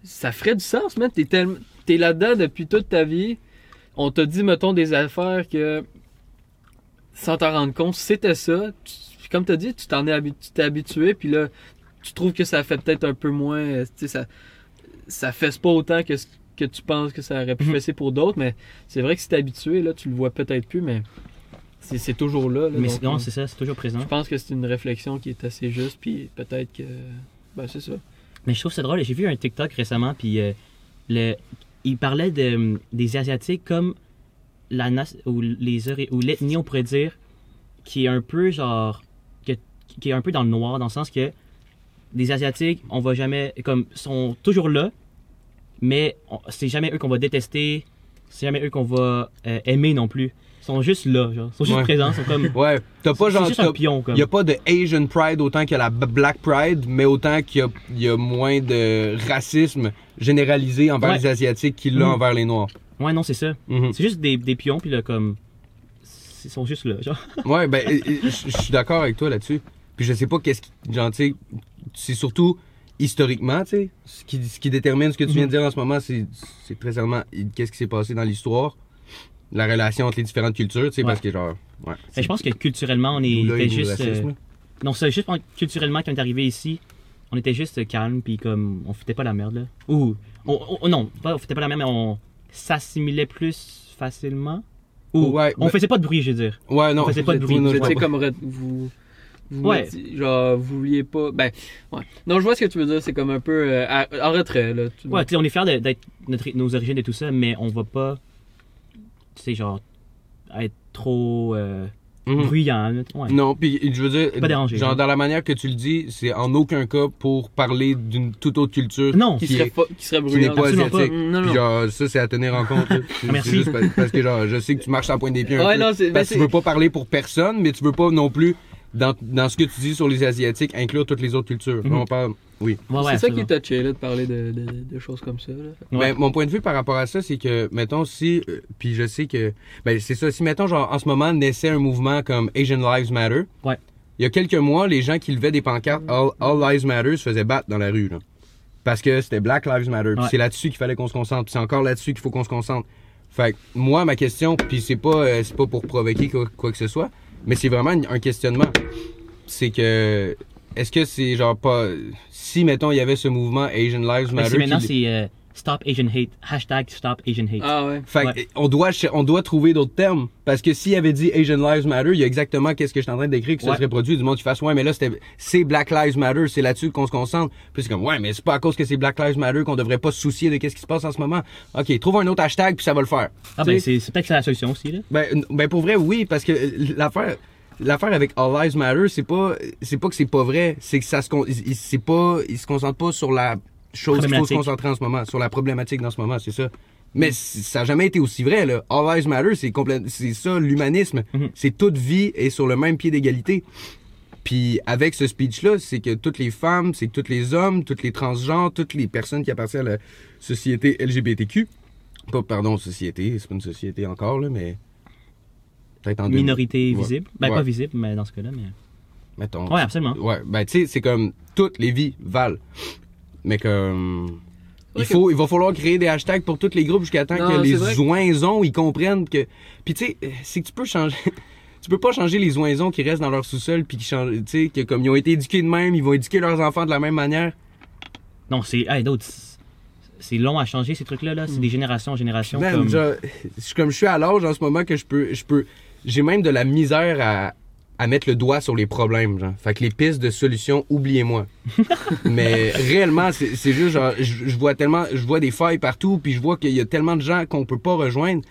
ça ferait du sens, man. T'es, tellement- t'es là-dedans depuis toute ta vie. On t'a dit, mettons, des affaires que, sans t'en rendre compte, c'était ça. Tu- puis comme t'as dit, tu t'en es habi- tu t'es habitué. Puis là, tu trouves que ça fait peut-être un peu moins. euh, Tu sais, ça, ça fesse pas autant que ce que tu penses que ça aurait pu Mhm. fesser pour d'autres. Mais c'est vrai que si t'es habitué, là, tu le vois peut-être plus, mais c'est, c'est toujours là. là. Mais Donc, c'est- non, c'est ça, c'est toujours présent. je pense que c'est une réflexion qui est assez juste, puis peut-être que. Ben, c'est ça. Mais je trouve ça drôle. J'ai vu un TikTok récemment, puis euh, le, il parlait de, des Asiatiques comme la ou les ou l'ethnie, on pourrait dire, qui est un peu genre. qui est un peu dans le noir, dans le sens que les Asiatiques, on va jamais. comme sont toujours là, mais c'est jamais eux qu'on va détester, c'est jamais eux qu'on va euh, aimer non plus. Ils sont juste là, genre. Ils sont juste Ouais. présents, ils sont comme. Ouais, t'as pas genre. juste un pion, comme. Il n'y a pas de Asian Pride autant qu'il y a la Black Pride, mais autant qu'il y y a moins de racisme généralisé envers Ouais. les Asiatiques qu'il y a Mhm. envers les Noirs. Ouais, non, c'est ça. Mhm. C'est juste des, des pions, puis là, comme. Ils sont juste là, genre. Ouais, ben, je suis d'accord avec toi là-dessus. Puis je sais pas qu'est-ce qui. Genre, tu sais, c'est surtout historiquement, tu sais. Ce qui, ce qui détermine ce que tu viens de dire en ce moment, c'est c'est très certainement qu'est-ce qui s'est passé dans l'histoire. La relation entre les différentes cultures, tu sais, Ouais. parce que genre. Ouais. Mais je pense que culturellement, on est, était juste. euh, non, c'est juste culturellement, quand on est arrivé ici, on était juste calme, puis comme. On foutait pas la merde, là. Ou. on- on- non, pas, on foutait pas la merde, mais on s'assimilait plus facilement. Ou. Ouais, on ben- faisait pas de bruit, je veux dire. Ouais, non. On faisait pas de bruit. vous- étiez comme. re- Vous. vous Ouais. genre, vous vouliez pas. Ben, ouais. Non, je vois ce que tu veux dire. C'est comme un peu. euh, à- en retrait, là. Tu- Ouais, tu sais, on est fiers d'être notre- nos origines et tout ça, mais on va pas. Tu sais, genre. être trop. euh, Mhm. bruyant. là. Ouais. Non, puis je veux dire, Pas dérangé, genre hein. dans la manière que tu le dis, c'est en aucun cas pour parler d'une toute autre culture Non. Qui qui, serait, est- pas, qui serait qui n'est bruyant. pas Absolument pas. asiatique. Non, Puis non. genre, ça, c'est à tenir en compte. là. C'est- Merci. C'est juste parce, parce que genre, je sais que tu marches en point des pieds un Ouais, peu. non, c'est. ben, parce que tu c'est- veux pas parler pour personne, mais tu veux pas non plus, dans, dans ce que tu dis sur les Asiatiques, inclure toutes les autres cultures. Mhm. On parle. Oui. Ouais, ouais, c'est ça qui est touché, là, de parler de, de, de choses comme ça. Là? Ouais. Ben, mon point de vue par rapport à ça, c'est que, mettons, si, euh, puis je sais que, ben, c'est ça, si, mettons, genre, en ce moment, naissait un mouvement comme Asian Lives Matter. Ouais. Il y a quelques mois, les gens qui levaient des pancartes All, All Lives Matter se faisaient battre dans la rue, là. Parce que c'était Black Lives Matter. Puis Ouais. c'est là-dessus qu'il fallait qu'on se concentre. Puis c'est encore là-dessus qu'il faut qu'on se concentre. Fait que, moi, ma question, puis c'est pas, euh, c'est pas pour provoquer quoi, quoi que ce soit, mais c'est vraiment un questionnement. C'est que, est-ce que c'est genre pas, si, mettons, il y avait ce mouvement Asian Lives Mais Matter. c'est maintenant, qui- c'est euh, Stop Asian Hate. Hashtag Stop Asian Hate. Ah ouais. Fait que, Ouais. on doit on doit trouver d'autres termes parce que s'il avait dit Asian Lives Matter, il y a exactement qu'est-ce que je suis en train d'écrire que ça Ouais. serait produit du monde qui fasse ouais mais là c'était c'est Black Lives Matter, c'est là-dessus qu'on se concentre. Puis c'est comme ouais mais c'est pas à cause que c'est Black Lives Matter qu'on devrait pas se soucier de qu'est-ce qui se passe en ce moment. OK, trouve un autre hashtag puis ça va le faire. Ah, ben, c'est c'est peut-être la solution aussi, là. ben, ben pour vrai oui parce que euh, l'affaire l'affaire avec All Lives Matter, c'est pas c'est pas que c'est pas vrai, c'est que ça se c'est pas il se concentre pas sur la chose qu'il faut se concentrer en ce moment, sur la problématique dans ce moment, c'est ça. Mais ça n'a jamais été aussi vrai là. All Lives Matter, c'est c'est ça l'humanisme, Mhm. c'est toute vie est sur le même pied d'égalité. Puis avec ce speech là, c'est que toutes les femmes, c'est que tous les hommes, toutes les transgenres, toutes les personnes qui appartiennent à la société LGBTQ, pas pardon société, c'est pas une société encore là, mais peut-être en deux- minorité Ouais. visible. Ben, Ouais. pas visible, mais dans ce cas-là. Mais... Mettons. Ouais, absolument. Ouais, ben tu sais, c'est comme toutes les vies valent. Mais comme. Il, faut, il va falloir créer des hashtags pour tous les groupes jusqu'à temps Non, que les que- oisons ils comprennent que. Puis tu sais, c'est que tu peux changer. Tu peux pas changer les oisons qui restent dans leur sous-sol puis qui changent, tu sais, que comme ils ont été éduqués de même, ils vont éduquer leurs enfants de la même manière. Non, c'est. Hey, d'autres. C'est long à changer ces trucs-là. Là. C'est des générations en génération. Man, comme... je suis comme je suis à l'âge en ce moment que je peux, je peux, j'ai même de la misère à, à mettre le doigt sur les problèmes, genre. Fait que les pistes de solutions, oubliez-moi. Mais réellement, c'est juste genre, je, vois tellement, je vois des failles partout, puis je vois qu'il y a tellement de gens qu'on peut pas rejoindre.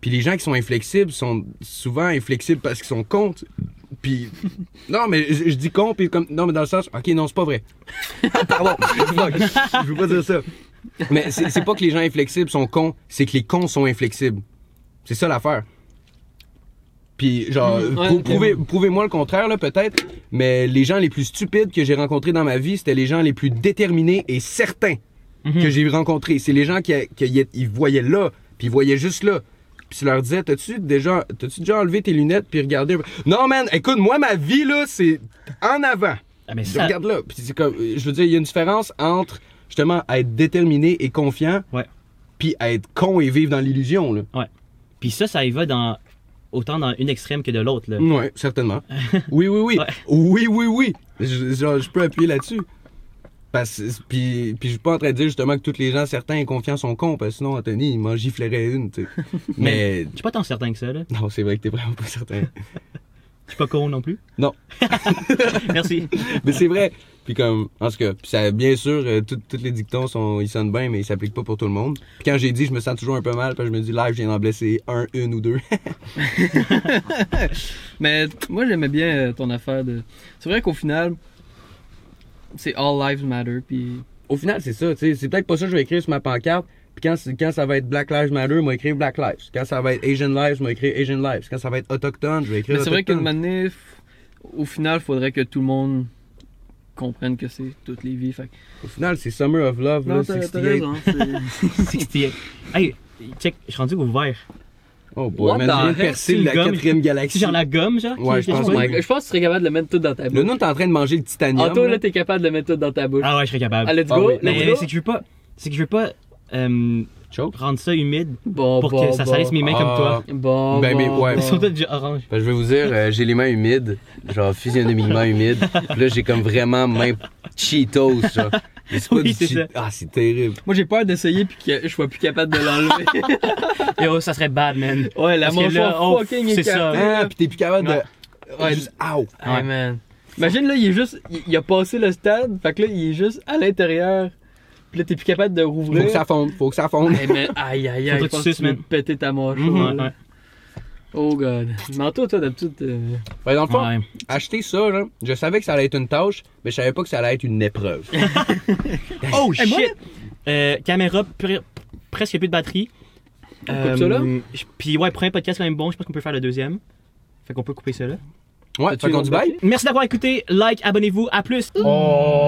Puis les gens qui sont inflexibles sont souvent inflexibles parce qu'ils sont cons. Puis non, mais je, je dis con, puis comme non, mais dans le sens, ok, non, c'est pas vrai. Pardon, fuck, je veux pas dire ça. Mais c'est pas que les gens inflexibles sont cons, c'est que les cons sont inflexibles. C'est ça l'affaire. Puis, genre, Mm, ouais, prou- ok. prouvez- prouvez-moi le contraire, là, peut-être, mais les gens les plus stupides que j'ai rencontrés dans ma vie, c'était les gens les plus déterminés et certains Mhm. que j'ai rencontrés. C'est les gens qui, qui ils voyaient là, puis ils voyaient juste là. Puis tu leur disais, t'as-tu déjà, t'as-tu déjà enlevé tes lunettes puis regardé? Non, man, écoute, moi, ma vie, là, c'est en avant. Ah, mais ça. regarde là. Puis c'est comme, je veux dire, il y a une différence entre, justement, être déterminé et confiant, Ouais. puis être con et vivre dans l'illusion, là. Puis ça, ça y va dans. Autant dans une extrême que de l'autre. là. Ouais, certainement. Oui, oui, oui. Ouais. Oui, oui, oui. Je peux appuyer là-dessus. Parce, puis, puis je suis pas en train de dire justement que tous les gens certains et confiants sont cons, parce que sinon, Anthony, il m'en giflerait une, tu sais. Mais, Je suis pas tant certain que ça. là. non, c'est vrai que t'es vraiment pas certain. Je suis pas con non plus. Non. Merci. mais c'est vrai. Puis comme, en tout cas, ça, bien sûr, euh, tout- tous les dictons sont, ils sonnent bien, mais ils s'appliquent pas pour tout le monde. Puis quand j'ai dit, je me sens toujours un peu mal, parce que je me dis, live, je viens d'en blesser un, une ou deux. Mais moi, j'aimais bien euh, ton affaire de. C'est vrai qu'au final, c'est All Lives Matter. Puis. Au final, c'est ça, tu sais. C'est peut-être pas ça que je vais écrire sur ma pancarte. Puis quand, c'est- quand ça va être Black Lives Matter, je vais écrire Black Lives. Quand ça va être Asian Lives, je vais écrire Asian Lives. Quand ça va être Autochtone, je vais écrire Mais c'est vrai qu'une Autochtone. manif, au final, faudrait que tout le monde comprenne que c'est toutes les vies. Fait. Au final, c'est Summer of Love, là, Non, t'as t'as 68. raison. c'est- 68. Hey, check, je suis rendu au vert. Oh boy, What man, je viens de percer la gomme. quatrième galaxie. genre la gomme, genre? Ouais, je pense que Je pense que tu serais capable de le mettre tout dans ta Là, bouche. nous, on est en train de manger le titanium. Anto, là. là, t'es capable de le mettre tout dans ta bouche. Ah ouais, je serais capable. Ah, let's Ah go, oui. let's mais go. c'est que je veux pas. C'est que je veux pas euh, Choke? rendre ça humide Bon, pour bon, que ça bon. salisse mes mains comme toi. Bon, Ben, mais bon, ouais. Ils sont tous déjà orange. Que je vais vous dire, euh, j'ai les mains humides, genre physionomiquement humides. Puis là, j'ai comme vraiment main Cheetos, genre. Mais c'est pas Oui, du c'est Cheet- ça. Ah, c'est terrible. Moi, j'ai peur d'essayer puis que je sois plus capable de l'enlever. Yo, ça serait bad, man. ouais, la mâchoire là, oh, fucking c'est ça. Ah, pis t'es plus capable Ouais. de. Ouais. Juste, ow. Hey, Ouais. man. Imagine, là, il est juste. Il, il a passé le stade, fait que là, il est juste à l'intérieur. Puis là, t'es plus capable de rouvrir. Faut que ça fonde, faut que ça fonde. Hey, man, aïe, aïe, aïe. Tu tu man. péter ta mâchoire. Mhm, ouais. Oh, God. Mais toi, toi, d'habitude. euh, Ben, dans le fond, Ouais. acheter ça, là, je savais que ça allait être une tâche, mais je savais pas que ça allait être une épreuve. Oh Hey, moi, shit! Euh, caméra, pre- presque plus de batterie. On coupe ça là? je- Puis ouais, premier podcast quand même bon, je pense qu'on peut faire le deuxième. Fait qu'on peut couper ça là. Ouais, fait qu'on autre bye. Merci d'avoir écouté, like, abonnez-vous, à plus! Oh.